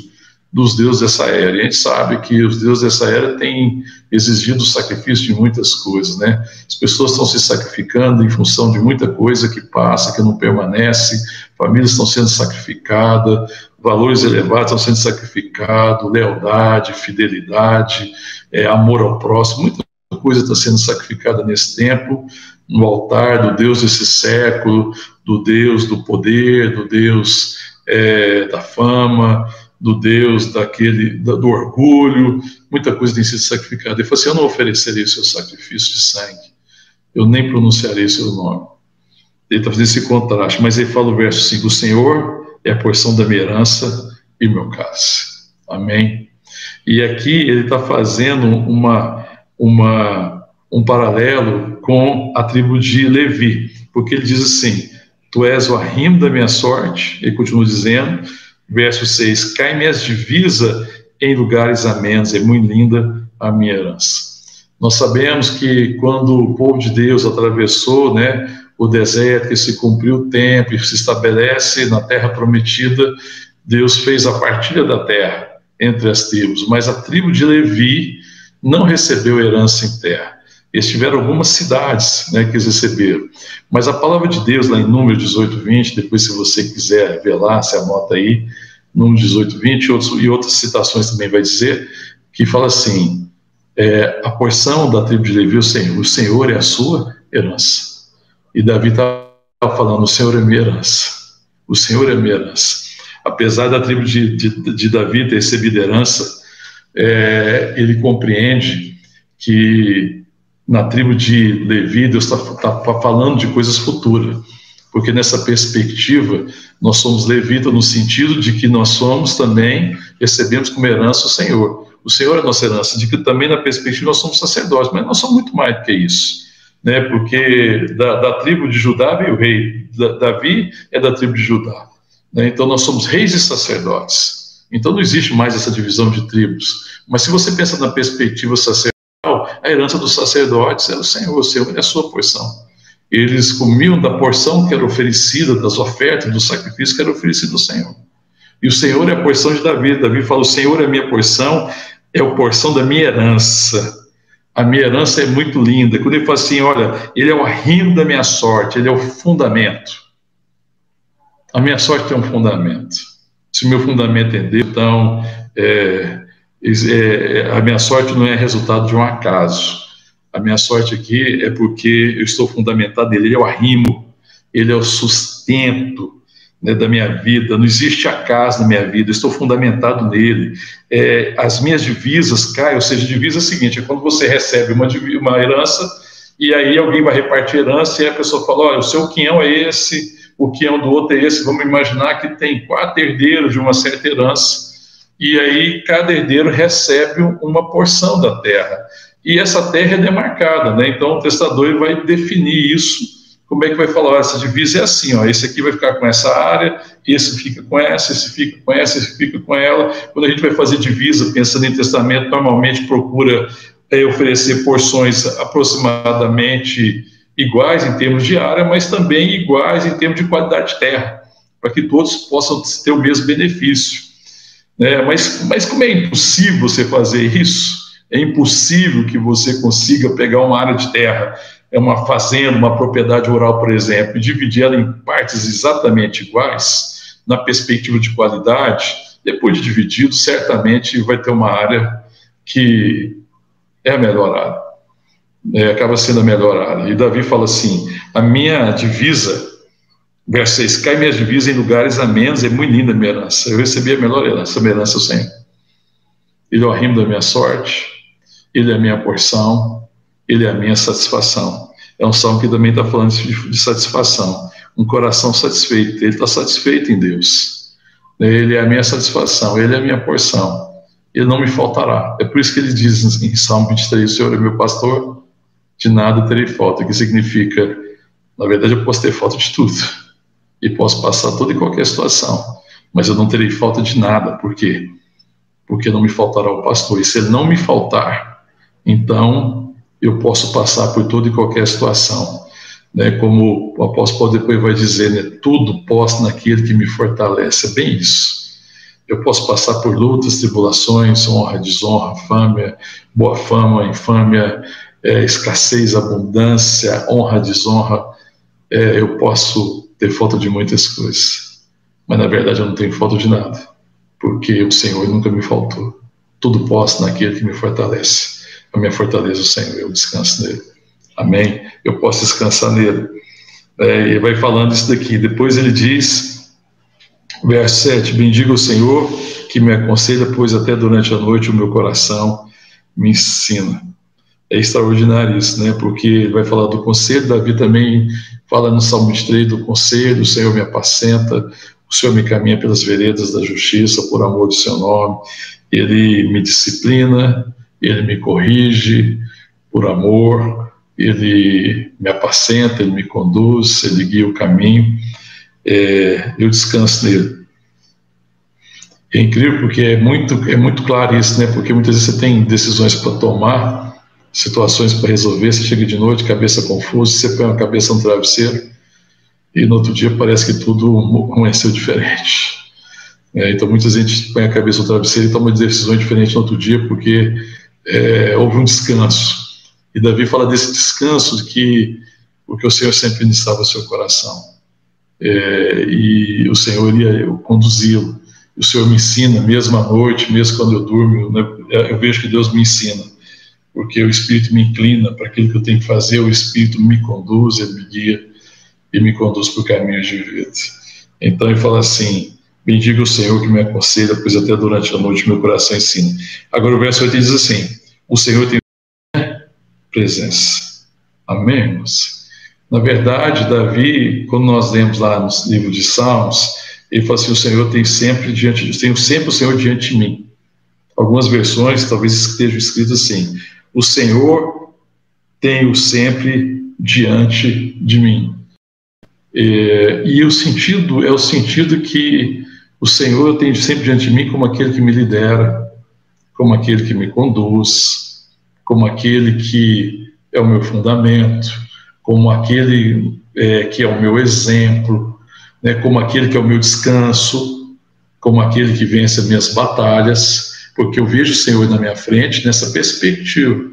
dos deuses dessa era. E a gente sabe que os deuses dessa era têm exigido o sacrifício de muitas coisas, né? As pessoas estão se sacrificando em função de muita coisa que passa, que não permanece, famílias estão sendo sacrificadas, valores elevados estão sendo sacrificados, lealdade, fidelidade, é, amor ao próximo, muita coisa está sendo sacrificada nesse tempo, no altar do Deus desse século, do Deus do poder, do Deus é, da fama, do Deus, daquele, do orgulho, muita coisa tem sido sacrificada. Ele falou assim: Eu não oferecerei seu sacrifício de sangue, eu nem pronunciarei seu nome. Ele está fazendo esse contraste, mas ele fala o verso 5: O Senhor é a porção da minha herança e meu cálice. Amém? E aqui ele está fazendo uma, uma, um paralelo com a tribo de Levi, porque ele diz assim: Tu és o arrimo da minha sorte, ele continua dizendo verso 6: Cai minhas divisas em lugares amenos, é muito linda a minha herança. Nós sabemos que quando o povo de Deus atravessou né, o deserto e se cumpriu o tempo e se estabelece na terra prometida, Deus fez a partilha da terra entre as tribos, mas a tribo de Levi não recebeu herança em terra. Eles tiveram algumas cidades né, que eles receberam. Mas a palavra de Deus, lá em Número 18, 20, depois, se você quiser lá, você anota aí, Número 18, 20, outros, e outras citações também vai dizer, que fala assim: é, a porção da tribo de Levi, o Senhor, o Senhor é a sua herança. E Davi está falando: o Senhor é minha herança. O Senhor é minha herança. Apesar da tribo de, de, de Davi ter recebido herança, é, ele compreende que na tribo de Levi, Deus está tá falando de coisas futuras, porque nessa perspectiva, nós somos levitas no sentido de que nós somos também, recebemos como herança o Senhor. O Senhor é nossa herança, de que também na perspectiva nós somos sacerdotes, mas nós somos muito mais do que isso. Né, porque da, da tribo de Judá veio o rei, da, Davi é da tribo de Judá. Né, então nós somos reis e sacerdotes. Então não existe mais essa divisão de tribos. Mas se você pensa na perspectiva sacerdotal, a herança dos sacerdotes era o Senhor, o Senhor é a sua porção. Eles comiam da porção que era oferecida, das ofertas, do sacrifício que era oferecido ao Senhor. E o Senhor é a porção de Davi. Davi fala: O Senhor é a minha porção, é a porção da minha herança. A minha herança é muito linda. Quando ele fala assim: Olha, ele é o arrimo da minha sorte, ele é o fundamento. A minha sorte tem um fundamento. Se o meu fundamento é Deus, então é, é, é, a minha sorte não é resultado de um acaso. A minha sorte aqui é porque eu estou fundamentado nele, ele é o arrimo, ele é o sustento né, da minha vida, não existe acaso na minha vida, estou fundamentado nele. É, as minhas divisas caem, ou seja, divisa é o seguinte: é quando você recebe uma, uma herança e aí alguém vai repartir herança e a pessoa fala: olha, o seu quinhão é esse, o quinhão do outro é esse. Vamos imaginar que tem quatro herdeiros de uma certa herança e aí cada herdeiro recebe uma porção da terra. E essa terra é demarcada, né? Então o testador vai definir isso. Como é que vai falar? essa divisa é assim, ó. Esse aqui vai ficar com essa área, esse fica com essa, esse fica com essa, esse fica com ela. Quando a gente vai fazer divisa, pensando em testamento, normalmente procura é, oferecer porções aproximadamente iguais em termos de área, mas também iguais em termos de qualidade de terra, para que todos possam ter o mesmo benefício. Né? Mas, mas como é impossível você fazer isso? É impossível que você consiga pegar uma área de terra, é uma fazenda, uma propriedade rural, por exemplo, e dividir ela em partes exatamente iguais, na perspectiva de qualidade, depois de dividido, certamente vai ter uma área que é a melhor área. É, acaba sendo a melhor área. E Davi fala assim: a minha divisa, verso 6, cai minha divisa em lugares a menos, é muito linda a minha herança. Eu recebi a melhor herança, a minha herança Senhor. Ele é o arrimo da minha sorte, ele é a minha porção, ele é a minha satisfação. É um salmo que também está falando de, de satisfação, um coração satisfeito. Ele está satisfeito em Deus. Ele é a minha satisfação, ele é a minha porção. Ele não me faltará. É por isso que ele diz em Salmo 23: O Senhor é meu pastor, de nada terei falta. Que significa, na verdade, eu posso ter falta de tudo e posso passar toda e qualquer situação, mas eu não terei falta de nada. Por quê? Porque não me faltará o pastor. E se ele não me faltar, então eu posso passar por toda e qualquer situação. Né, como o apóstolo depois vai dizer, né, tudo posso naquele que me fortalece. É bem isso. Eu posso passar por lutas, tribulações, honra, desonra, fama, boa fama, infâmia, é, escassez, abundância, honra, desonra. É, eu posso ter falta de muitas coisas, mas na verdade eu não tenho falta de nada, porque o Senhor nunca me faltou. Tudo posso naquele que me fortalece a minha fortaleza, o Senhor, eu descanso nele. Amém? Eu posso descansar nele. É, ele vai falando isso daqui. Depois ele diz, verso 7: Bendiga o Senhor que me aconselha, pois até durante a noite o meu coração me ensina. É extraordinário isso, né? Porque ele vai falar do conselho, Davi também fala no Salmo 23 do conselho, o Senhor me apacenta, o Senhor me caminha pelas veredas da justiça, por amor do seu nome, ele me disciplina, ele me corrige por amor, ele me apacenta, ele me conduz, ele guia o caminho, é, eu descanso nele. É incrível porque é muito, é muito claro isso, né? Porque muitas vezes você tem decisões para tomar, situações para resolver, você chega de noite, cabeça confusa, você põe a cabeça no travesseiro e no outro dia parece que tudo amanheceu diferente. É, então muita gente põe a cabeça no travesseiro e toma decisões diferentes no outro dia porque é, houve um descanso. E Davi fala desse descanso que porque o Senhor sempre ministrava o seu coração. É, e o Senhor ia conduzi-lo. O Senhor me ensina, mesmo à noite, mesmo quando eu durmo, né, eu vejo que Deus me ensina, porque o Espírito me inclina para aquilo que eu tenho que fazer, o Espírito me conduz, ele me guia e me conduz por caminhos de vida. Então ele fala assim: Bendiga o Senhor que me aconselha, pois até durante a noite meu coração ensina. Agora o verso 8 diz assim: O Senhor tem presença. Amém, irmãos? Na verdade, Davi, quando nós lemos lá no livro de Salmos, ele fala assim: O Senhor tem sempre diante de tenho sempre o Senhor diante de mim. Algumas versões talvez estejam escritas assim: O Senhor tenho sempre diante de mim. É, e o sentido é o sentido que o Senhor tenho sempre diante de mim como aquele que me lidera, como aquele que me conduz, como aquele que é o meu fundamento, como aquele é, que é o meu exemplo, né, como aquele que é o meu descanso, como aquele que vence as minhas batalhas, porque eu vejo o Senhor na minha frente nessa perspectiva,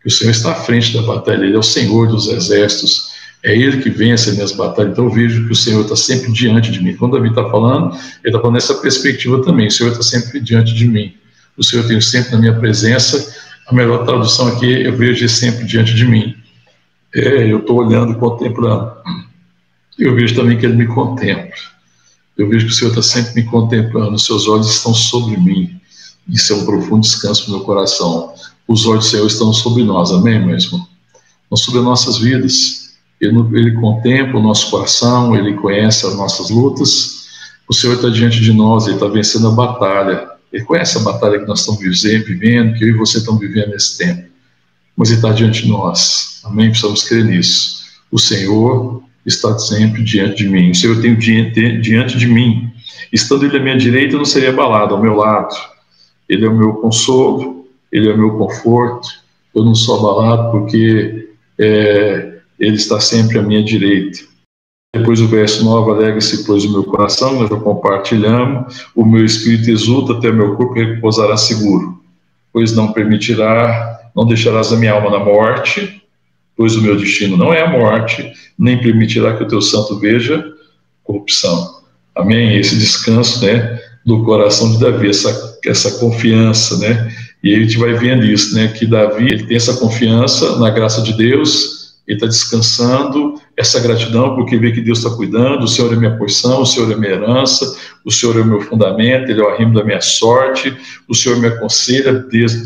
que o Senhor está à frente da batalha, Ele é o Senhor dos exércitos, é Ele que vence as minhas batalhas. Então eu vejo que o Senhor está sempre diante de mim. Quando Davi está falando, ele está falando nessa perspectiva também. O Senhor está sempre diante de mim. O Senhor tem sempre na minha presença. A melhor tradução aqui, eu vejo Ele sempre diante de mim. É, eu estou olhando e contemplando. Eu vejo também que Ele me contempla. Eu vejo que o Senhor está sempre me contemplando. Os seus olhos estão sobre mim. Isso é um profundo descanso no meu coração. Os olhos do Senhor estão sobre nós. Amém, meu irmão? Estão sobre as nossas vidas ele, ele contempla o nosso coração, ele conhece as nossas lutas. O Senhor está diante de nós, ele está vencendo a batalha. Ele conhece a batalha que nós estamos vivendo, que eu e você estamos vivendo nesse tempo. Mas ele está diante de nós. Amém? Precisamos crer nisso. O Senhor está sempre diante de mim. O Senhor tem diante, diante de mim. Estando ele à minha direita, eu não seria abalado, ao meu lado. Ele é o meu consolo, ele é o meu conforto. Eu não sou abalado porque é, ele está sempre à minha direita. Depois o verso 9, alegra-se, pois, o meu coração, nós compartilhamos, o meu espírito exulta, até o meu corpo repousará seguro, pois não permitirá, não deixarás a minha alma na morte, pois o meu destino não é a morte, nem permitirá que o teu santo veja corrupção. Amém? Esse descanso, né, do coração de Davi, essa, essa confiança, né, e a gente vai vendo isso, né, que Davi ele tem essa confiança na graça de Deus, ele está descansando essa gratidão porque vê que Deus está cuidando, o Senhor é minha porção, o Senhor é minha herança, o Senhor é o meu fundamento, Ele é o arrimo da minha sorte, o Senhor me aconselha desde,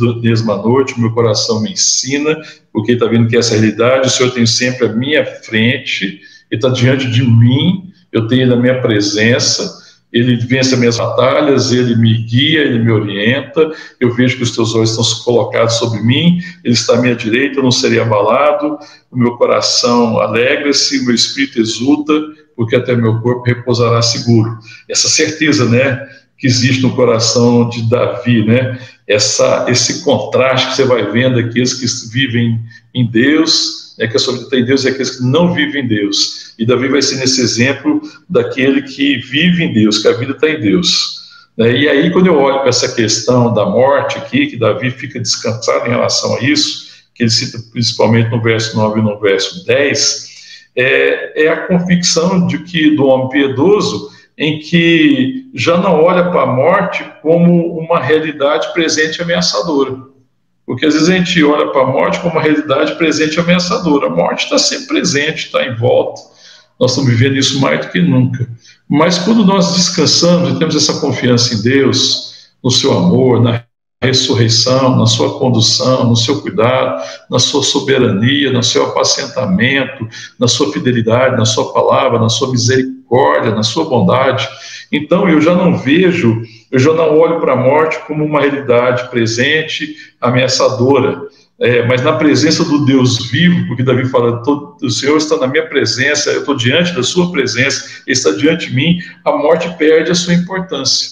a noite, o meu coração me ensina, porque está vendo que essa é a realidade, o Senhor tem sempre à minha frente, Ele está diante de mim, eu tenho na minha presença, ele vence as minhas batalhas, ele me guia, ele me orienta, eu vejo que os teus olhos estão colocados sobre mim, ele está à minha direita, eu não serei abalado, o meu coração alegra-se, o meu espírito exulta, porque até meu corpo repousará seguro. Essa certeza, né, que existe no coração de Davi, né, essa, esse contraste que você vai vendo aqueles que vivem em Deus, é que a está em Deus e aqueles que não vivem em Deus. E Davi vai ser nesse exemplo daquele que vive em Deus, que a vida está em Deus. Né? E aí, quando eu olho para essa questão da morte aqui, que Davi fica descansado em relação a isso, que ele cita principalmente no verso 9 e no verso 10, é, é a convicção de que do homem piedoso em que já não olha para a morte como uma realidade presente ameaçadora. Porque às vezes a gente olha para a morte como uma realidade presente e ameaçadora. A morte está sempre presente, está em volta. Nós estamos vivendo isso mais do que nunca. Mas quando nós descansamos e temos essa confiança em Deus, no seu amor, na ressurreição, na sua condução, no seu cuidado, na sua soberania, no seu apacentamento, na sua fidelidade, na sua palavra, na sua misericórdia, na sua bondade. Então eu já não vejo eu já não olho para a morte como uma realidade presente, ameaçadora, é, mas na presença do Deus vivo, porque Davi fala, o Senhor está na minha presença, eu estou diante da sua presença, Ele está diante de mim, a morte perde a sua importância.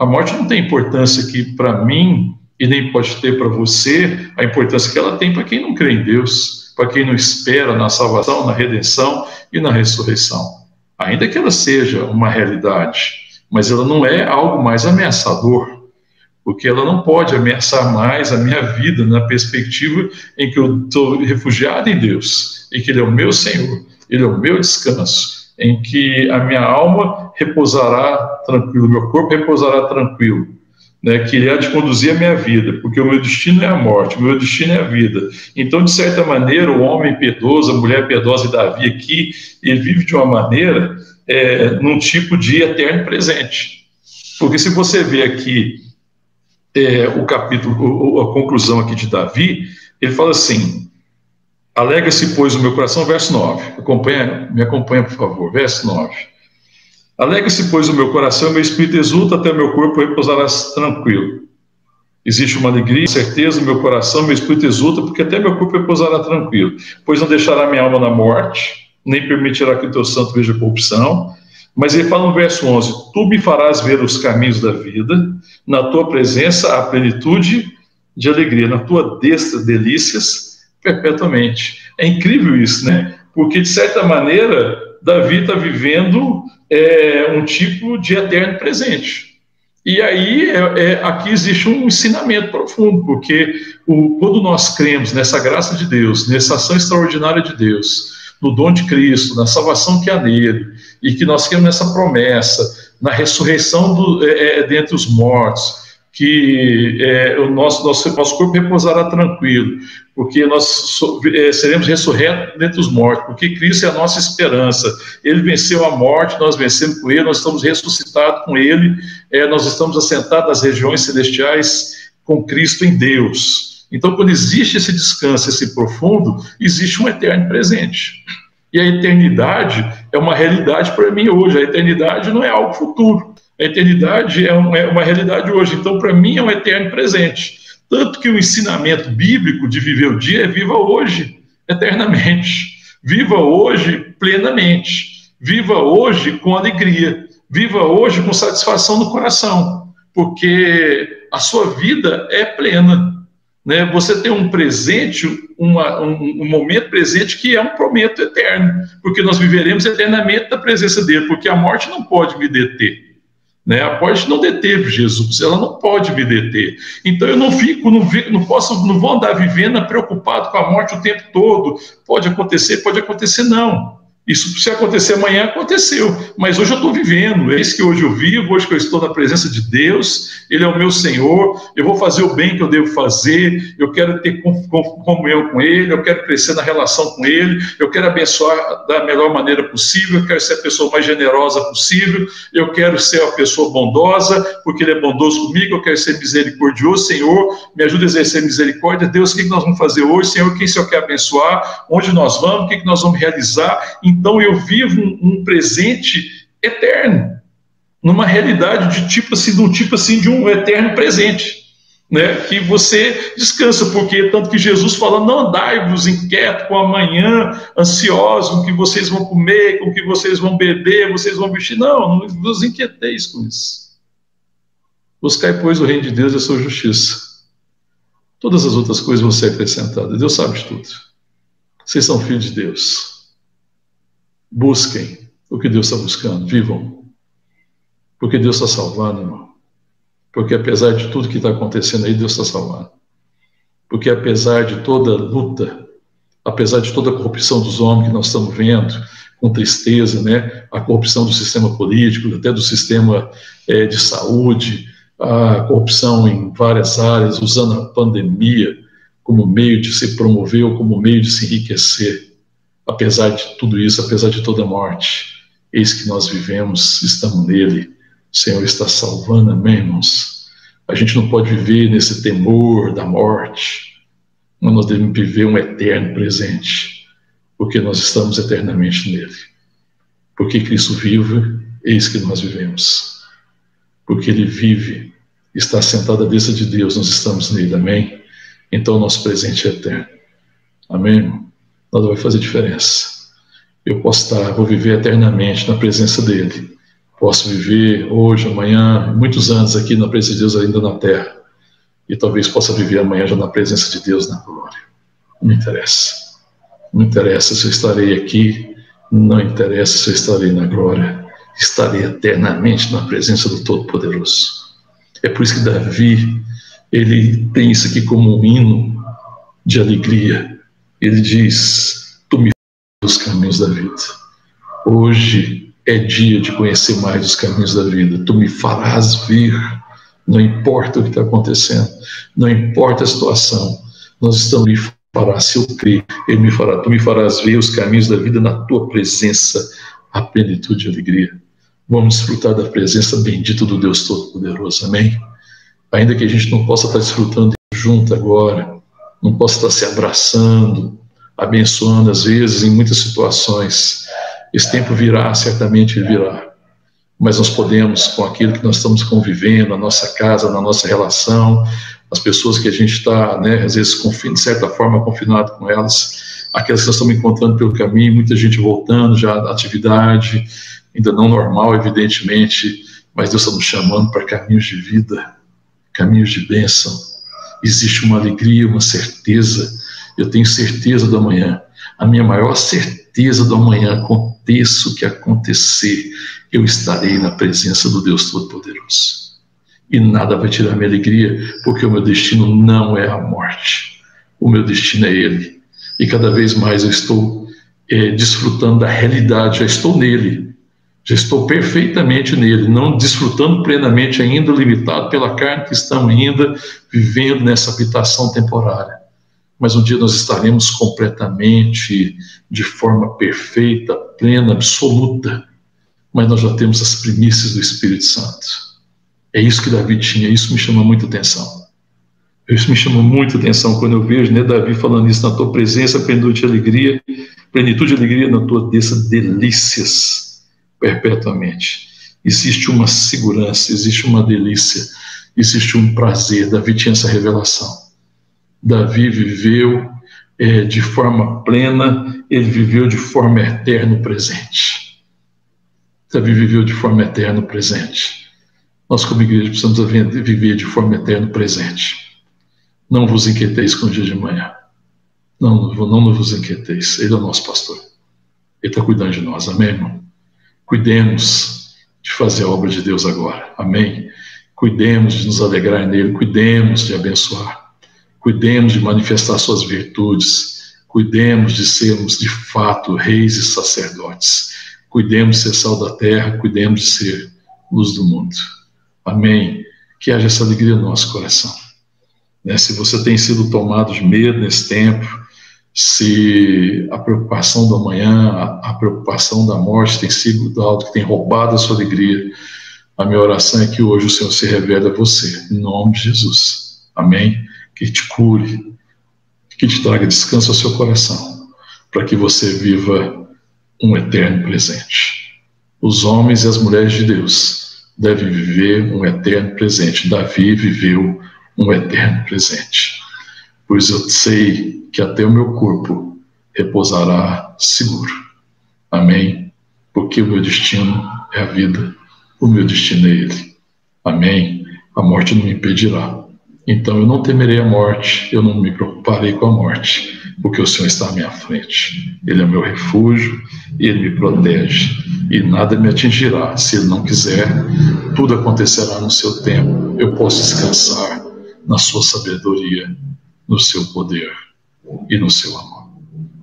A morte não tem importância aqui para mim, e nem pode ter para você a importância que ela tem para quem não crê em Deus, para quem não espera na salvação, na redenção e na ressurreição. Ainda que ela seja uma realidade, mas ela não é algo mais ameaçador, porque ela não pode ameaçar mais a minha vida na perspectiva em que eu estou refugiado em Deus, em que Ele é o meu Senhor, Ele é o meu descanso, em que a minha alma repousará tranquilo, meu corpo repousará tranquilo, né, que Ele há de conduzir a minha vida, porque o meu destino é a morte, o meu destino é a vida. Então, de certa maneira, o homem piedoso, a mulher piedosa e Davi aqui, ele vive de uma maneira é, num tipo de eterno presente. Porque se você vê aqui é, o capítulo, a conclusão aqui de Davi, ele fala assim: Alegra-se, pois, o meu coração, verso 9. Acompanha, me acompanha, por favor, verso 9. Alegra-se, pois, o meu coração, meu espírito exulta, até o meu corpo repousará tranquilo. Existe uma alegria, certeza no meu coração, meu espírito exulta, porque até meu corpo repousará tranquilo. Pois não deixará minha alma na morte, nem permitirá que o teu santo veja corrupção. Mas ele fala no verso 11: Tu me farás ver os caminhos da vida, na tua presença a plenitude de alegria, na tua destra delícias perpetuamente. É incrível isso, né? Porque, de certa maneira, Davi está vivendo é, um tipo de eterno presente. E aí, é, é, aqui existe um ensinamento profundo, porque o, quando nós cremos nessa graça de Deus, nessa ação extraordinária de Deus, no dom de Cristo, na salvação que há nele, e que nós temos nessa promessa, na ressurreição do, é, é, dentre os mortos, que é, o nosso, nosso, nosso corpo repousará tranquilo, porque nós so, é, seremos ressurretos dentre os mortos, porque Cristo é a nossa esperança. Ele venceu a morte, nós vencemos com Ele, nós estamos ressuscitados com Ele, é, nós estamos assentados nas regiões celestiais com Cristo em Deus. Então, quando existe esse descanso, esse profundo, existe um eterno presente. E a eternidade é uma realidade para mim hoje. A eternidade não é algo futuro. A eternidade é, é uma realidade hoje. Então, para mim, é um eterno presente. Tanto que o ensinamento bíblico de viver o dia é viva hoje, eternamente. Viva hoje plenamente. Viva hoje com alegria. Viva hoje com satisfação no coração. Porque a sua vida é plena Né? Você tem um presente, uma, um, um, momento presente que é um prometo eterno, porque nós viveremos eternamente na presença dele, porque a morte não pode me deter. Né? A morte não deteve Jesus, ela não pode me deter. Então eu não fico, não, vi, não posso, não vou andar vivendo preocupado com a morte o tempo todo. Pode acontecer, pode acontecer, não. Isso, se acontecer amanhã, aconteceu. Mas hoje eu estou vivendo. É isso que hoje eu vivo, hoje que eu estou na presença de Deus. Ele é o meu Senhor. Eu vou fazer o bem que eu devo fazer. Eu quero ter comunhão com Ele. Eu quero crescer na relação com Ele. Eu quero abençoar da melhor maneira possível. Eu quero ser a pessoa mais generosa possível. Eu quero ser a pessoa bondosa, porque Ele é bondoso comigo. Eu quero ser misericordioso. Senhor, me ajude a exercer misericórdia. Deus, o que nós vamos fazer hoje? Senhor, quem o Senhor quer abençoar? Onde nós vamos? O que nós vamos realizar? Então eu vivo um, um presente eterno, numa realidade de tipo assim, de um tipo assim de um eterno presente. Né, que você descansa, porque tanto que Jesus fala, não andai-vos inquieto com amanhã, ansiosos com o que vocês vão comer, com o que vocês vão beber, vocês vão vestir, não, não vos inquieteis com isso. Buscai, pois, o reino de Deus e a sua justiça. Todas as outras coisas vão ser acrescentadas, Deus sabe de tudo. Vocês são filhos de Deus. Busquem o que Deus está buscando, vivam. Porque Deus está salvando, irmão. Porque apesar de tudo que está acontecendo aí, Deus está salvando. Porque apesar de toda luta, apesar de toda a corrupção dos homens que nós estamos vendo, com tristeza, né? A corrupção do sistema político, até do sistema é, de saúde, a corrupção em várias áreas, usando a pandemia como meio de se promover ou como meio de se enriquecer apesar de tudo isso, apesar de toda a morte, eis que nós vivemos, estamos nele. O Senhor está salvando, amém, irmãos? A gente não pode viver nesse temor da morte, mas nós devemos viver um eterno presente, porque nós estamos eternamente nele. Porque Cristo vive, eis que nós vivemos. Porque Ele vive, está sentado à vista de Deus, nós estamos nele, amém? Então, nosso presente é eterno. Amém, irmão? Nada vai fazer diferença. Eu posso estar, vou viver eternamente na presença dele. Posso viver hoje, amanhã, muitos anos aqui na presença de Deus ainda na terra. E talvez possa viver amanhã já na presença de Deus na glória. Não me interessa. Não interessa se eu estarei aqui, não interessa se eu estarei na glória. Estarei eternamente na presença do Todo-Poderoso. É por isso que Davi, ele tem isso aqui como um hino de alegria ele diz: Tu me os caminhos da vida. Hoje é dia de conhecer mais os caminhos da vida. Tu me farás vir, não importa o que está acontecendo, não importa a situação, nós estamos me fará, se eu crer, Ele me fará. Tu me farás ver os caminhos da vida na tua presença, a plenitude e alegria. Vamos desfrutar da presença bendita do Deus Todo-Poderoso, amém? Ainda que a gente não possa estar desfrutando junto agora, não posso estar se abraçando, abençoando, às vezes, em muitas situações. Esse tempo virá, certamente virá. Mas nós podemos, com aquilo que nós estamos convivendo, na nossa casa, na nossa relação, as pessoas que a gente está, né, às vezes, de certa forma, confinado com elas, aquelas que nós estamos encontrando pelo caminho, muita gente voltando já à atividade, ainda não normal, evidentemente, mas Deus está nos chamando para caminhos de vida, caminhos de bênção existe uma alegria, uma certeza. Eu tenho certeza do amanhã. A minha maior certeza do amanhã, aconteça o que acontecer, eu estarei na presença do Deus Todo-Poderoso. E nada vai tirar minha alegria, porque o meu destino não é a morte. O meu destino é Ele. E cada vez mais eu estou é, desfrutando da realidade, já estou nele já estou perfeitamente nele, não desfrutando plenamente ainda, limitado pela carne que estamos ainda vivendo nessa habitação temporária. Mas um dia nós estaremos completamente, de forma perfeita, plena, absoluta. Mas nós já temos as primícias do Espírito Santo. É isso que Davi tinha, isso me chama muita atenção. Isso me chama muita atenção quando eu vejo né, Davi falando isso na tua presença, plenitude de alegria, plenitude de alegria na tua desça, delícias perpetuamente. Existe uma segurança, existe uma delícia, existe um prazer. Davi tinha essa revelação. Davi viveu é, de forma plena, ele viveu de forma eterna presente. Davi viveu de forma eterna presente. Nós, como igreja, precisamos viver de forma eterna presente. Não vos inquieteis com o dia de manhã. Não, não vos inquieteis. Ele é o nosso pastor. Ele está cuidando de nós. Amém, irmão? Cuidemos de fazer a obra de Deus agora. Amém? Cuidemos de nos alegrar nele. Cuidemos de abençoar. Cuidemos de manifestar suas virtudes. Cuidemos de sermos de fato reis e sacerdotes. Cuidemos de ser sal da terra. Cuidemos de ser luz do mundo. Amém? Que haja essa alegria no nosso coração. Né? Se você tem sido tomado de medo nesse tempo, se a preocupação do amanhã, a, preocupação da morte tem sido algo que tem roubado a sua alegria, a minha oração é que hoje o Senhor se revele a você, em nome de Jesus. Amém? Que te cure, que te traga descanso ao seu coração, para que você viva um eterno presente. Os homens e as mulheres de Deus devem viver um eterno presente. Davi viveu um eterno presente. Pois eu sei que até o meu corpo repousará seguro. Amém? Porque o meu destino é a vida, o meu destino é Ele. Amém? A morte não me impedirá. Então eu não temerei a morte, eu não me preocuparei com a morte, porque o Senhor está à minha frente. Ele é meu refúgio Ele me protege. E nada me atingirá. Se Ele não quiser, tudo acontecerá no seu tempo. Eu posso descansar na sua sabedoria, no seu poder e no seu amor.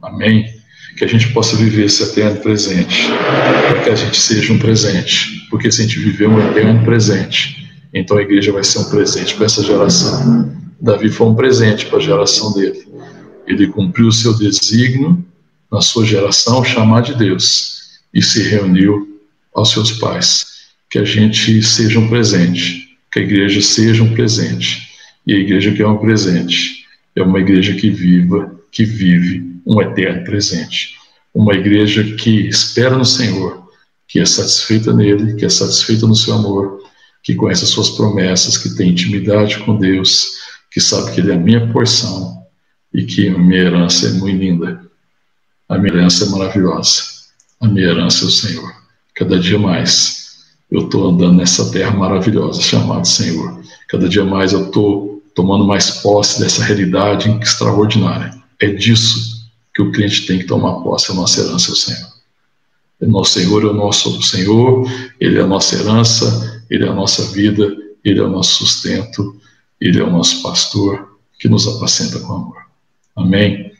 Amém? Que a gente possa viver esse eterno presente, para que a gente seja um presente, porque se a gente viver um eterno presente, então a igreja vai ser um presente para essa geração. Davi foi um presente para a geração dele. Ele cumpriu o seu desígnio na sua geração, chamar de Deus, e se reuniu aos seus pais. Que a gente seja um presente, que a igreja seja um presente e a igreja que é um presente é uma igreja que viva, que vive um eterno presente. Uma igreja que espera no Senhor, que é satisfeita nele, que é satisfeita no seu amor, que conhece as suas promessas, que tem intimidade com Deus, que sabe que ele é a minha porção e que a minha herança é muito linda. A minha herança é maravilhosa. A minha herança é o Senhor. Cada dia mais eu estou andando nessa terra maravilhosa chamada Senhor. Cada dia mais eu estou tomando mais posse dessa realidade extraordinária. É disso que o cliente tem que tomar posse, a nossa herança é o Senhor. O nosso Senhor é o nosso Senhor, Ele é a nossa herança, Ele é a nossa vida, Ele é o nosso sustento, Ele é o nosso pastor que nos apacenta com amor. Amém?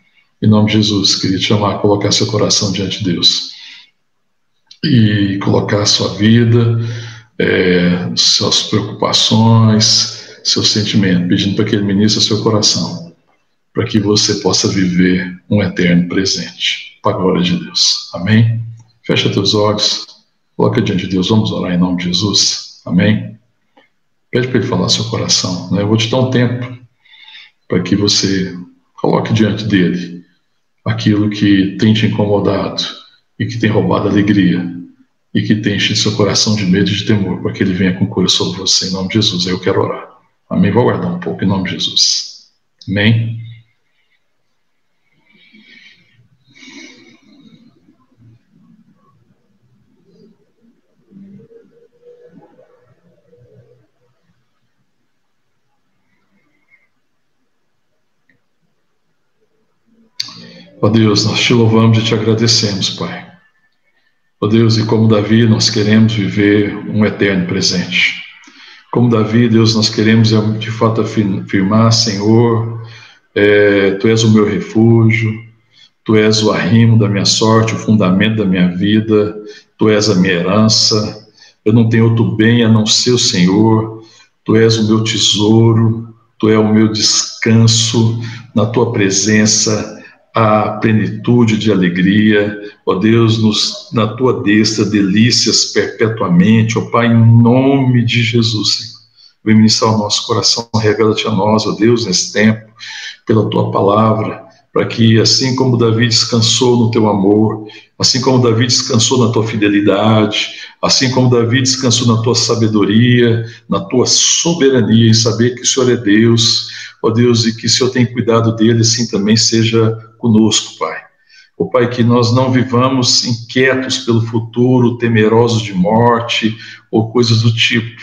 Em nome de Jesus, queria te chamar a colocar seu coração diante de Deus e colocar sua vida, é, suas preocupações, seu sentimento, pedindo para que Ele ministre seu coração, para que você possa viver um eterno presente, para a glória de Deus. Amém? Fecha teus olhos, coloca diante de Deus, vamos orar em nome de Jesus. Amém? Pede para Ele falar seu coração. Né? Eu vou te dar um tempo para que você coloque diante dele aquilo que tem te incomodado e que tem roubado alegria e que tem enchido seu coração de medo e de temor, para que ele venha com cura sobre você, em nome de Jesus. Eu quero orar. Amém. Vou aguardar um pouco, em nome de Jesus. Amém. Ó Deus, nós te louvamos e te agradecemos, Pai. Ó Deus, e como Davi, nós queremos viver um eterno presente. Como Davi, Deus, nós queremos é, de fato afirmar, Senhor, é, Tu és o meu refúgio, Tu és o arrimo da minha sorte, o fundamento da minha vida, Tu és a minha herança, eu não tenho outro bem a não ser o Senhor, Tu és o meu tesouro, Tu és o meu descanso, na Tua presença a plenitude de alegria, ó Deus, nos, na tua destra, delícias perpetuamente, ó Pai, em nome de Jesus, Senhor. Vem ministrar o nosso coração, revela-te a nós, ó Deus, nesse tempo, pela tua palavra, para que, assim como Davi descansou no teu amor, assim como Davi descansou na tua fidelidade, assim como Davi descansou na tua sabedoria, na tua soberania, em saber que o Senhor é Deus, ó Deus, e que o Senhor tem cuidado dele, assim também seja conosco, Pai. Ó Pai, que nós não vivamos inquietos pelo futuro, temerosos de morte ou coisas do tipo.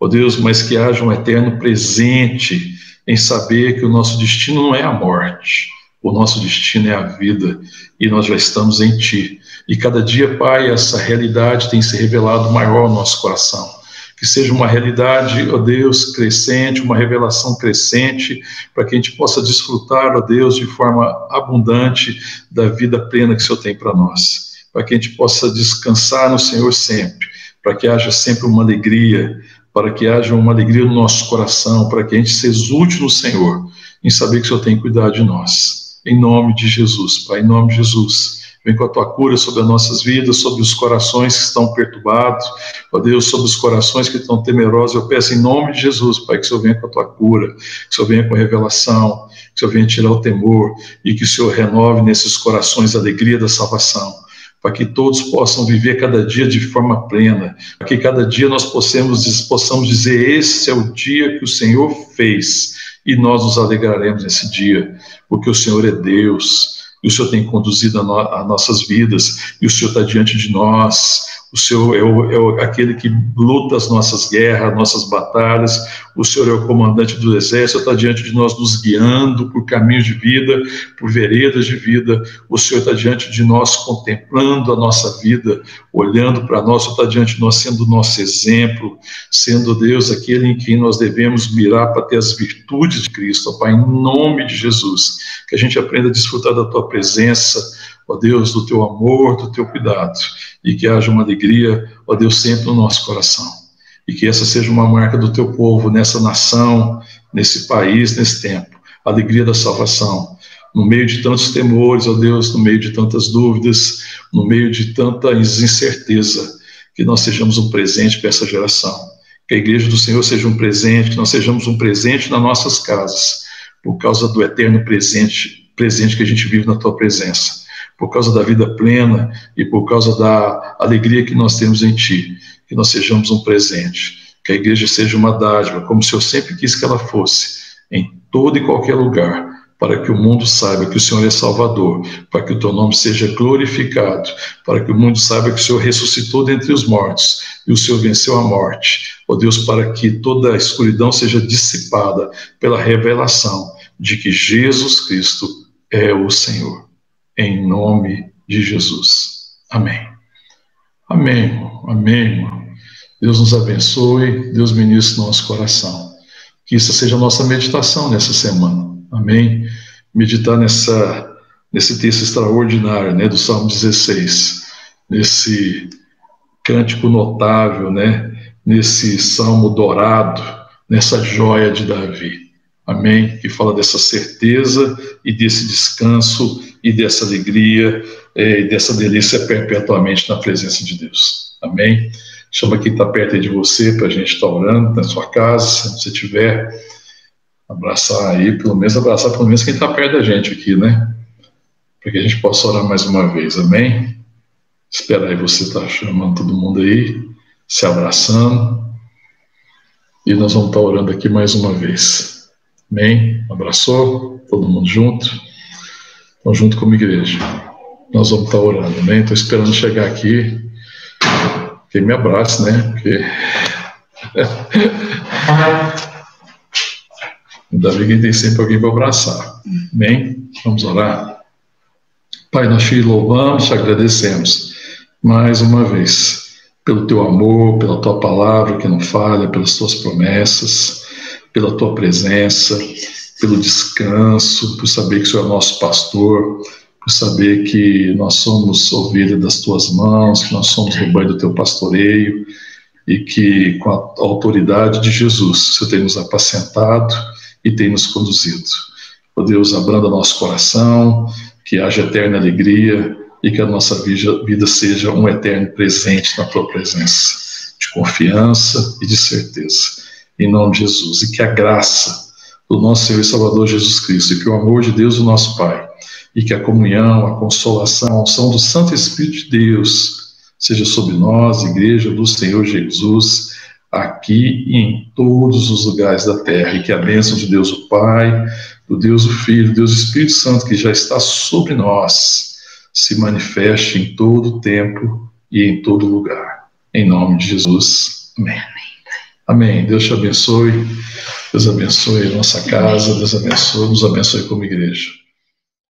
Ó Deus, mas que haja um eterno presente em saber que o nosso destino não é a morte, o nosso destino é a vida e nós já estamos em Ti. E cada dia, Pai, essa realidade tem se revelado maior no nosso coração. Que seja uma realidade, ó Deus, crescente, uma revelação crescente, para que a gente possa desfrutar, ó Deus, de forma abundante da vida plena que o Senhor tem para nós. Para que a gente possa descansar no Senhor sempre, para que haja sempre uma alegria, para que haja uma alegria no nosso coração, para que a gente se exulte no Senhor, em saber que o Senhor tem cuidado de nós. Em nome de Jesus, Pai, em nome de Jesus. Vem com a tua cura sobre as nossas vidas, sobre os corações que estão perturbados, ó Deus, sobre os corações que estão temerosos. Eu peço em nome de Jesus, Pai, que o Senhor venha com a tua cura, que o Senhor venha com a revelação, que o Senhor venha tirar o temor e que o Senhor renove nesses corações a alegria da salvação para que todos possam viver cada dia de forma plena, para que cada dia nós possamos, possamos dizer: Esse é o dia que o Senhor fez, e nós nos alegraremos nesse dia, porque o Senhor é Deus, e o Senhor tem conduzido a, no, nossas vidas, e o Senhor está diante de nós, o Senhor é, o, é aquele que luta as nossas guerras, nossas batalhas, o Senhor é o comandante do exército, está diante de nós nos guiando por caminhos de vida, por veredas de vida, o Senhor está diante de nós contemplando a nossa vida, olhando para nós, está diante de nós sendo o nosso exemplo, sendo Deus aquele em quem nós devemos mirar para ter as virtudes de Cristo, Pai, em nome de Jesus, que a gente aprenda a desfrutar da Tua presença, ó Deus, do Teu amor, do Teu cuidado, e que haja uma alegria, ó Deus, sempre no nosso coração. E que essa seja uma marca do teu povo nessa nação, nesse país, nesse tempo. A alegria da salvação. No meio de tantos temores, ó Deus, no meio de tantas dúvidas, no meio de tanta incerteza, que nós sejamos um presente para essa geração. Que a igreja do Senhor seja um presente, que nós sejamos um presente nas nossas casas, por causa do eterno presente, presente que a gente vive na tua presença por causa da vida plena e por causa da alegria que nós temos em Ti, que nós sejamos um presente, que a igreja seja uma dádiva, como se eu sempre quis que ela fosse, em todo e qualquer lugar, para que o mundo saiba que o Senhor é Salvador, para que o Teu nome seja glorificado, para que o mundo saiba que o Senhor ressuscitou dentre os mortos e o Senhor venceu a morte. Ó oh Deus, para que toda a escuridão seja dissipada pela revelação de que Jesus Cristo é o Senhor em nome de Jesus. Amém. Amém, irmão. Amém. Deus nos abençoe, Deus ministre nosso coração. Que isso seja a nossa meditação nessa semana. Amém. Meditar nessa, nesse texto extraordinário, né, do Salmo 16, nesse cântico notável, né, nesse salmo dourado, nessa joia de Davi. Amém. Que fala dessa certeza e desse descanso e dessa alegria é, e dessa delícia perpetuamente na presença de Deus. Amém? Chama quem está perto de você para a gente estar tá orando na sua casa, se você tiver, abraçar aí, pelo menos abraçar pelo menos quem está perto da gente aqui, né? Para que a gente possa orar mais uma vez, amém? Espera aí você estar tá chamando todo mundo aí, se abraçando, e nós vamos estar tá orando aqui mais uma vez. Amém? Abraçou? Todo mundo junto? Então, junto como igreja, nós vamos estar orando, né? Estou esperando chegar aqui, que me abrace, né? Porque... Ainda bem que tem sempre alguém para abraçar. Amém? Vamos orar? Pai, nós te louvamos, te agradecemos mais uma vez pelo teu amor, pela tua palavra que não falha, pelas tuas promessas, pela tua presença pelo descanso, por saber que o Senhor é nosso pastor, por saber que nós somos ovelha das tuas mãos, que nós somos rebanho do teu pastoreio e que com a autoridade de Jesus, Senhor tem nos apacentado e tem nos conduzido. Ó Deus, abranda nosso coração, que haja eterna alegria e que a nossa vida seja um eterno presente na tua presença, de confiança e de certeza. Em nome de Jesus. E que a graça do nosso Senhor e Salvador Jesus Cristo, e que o amor de Deus, o nosso Pai, e que a comunhão, a consolação, a unção do Santo Espírito de Deus seja sobre nós, Igreja do Senhor Jesus, aqui e em todos os lugares da terra, e que a bênção de Deus o Pai, do Deus o Filho, Deus o Espírito Santo, que já está sobre nós, se manifeste em todo tempo e em todo lugar. Em nome de Jesus. Amém. Amém. Deus te abençoe. Deus abençoe nossa casa. Deus abençoe, nos abençoe como igreja.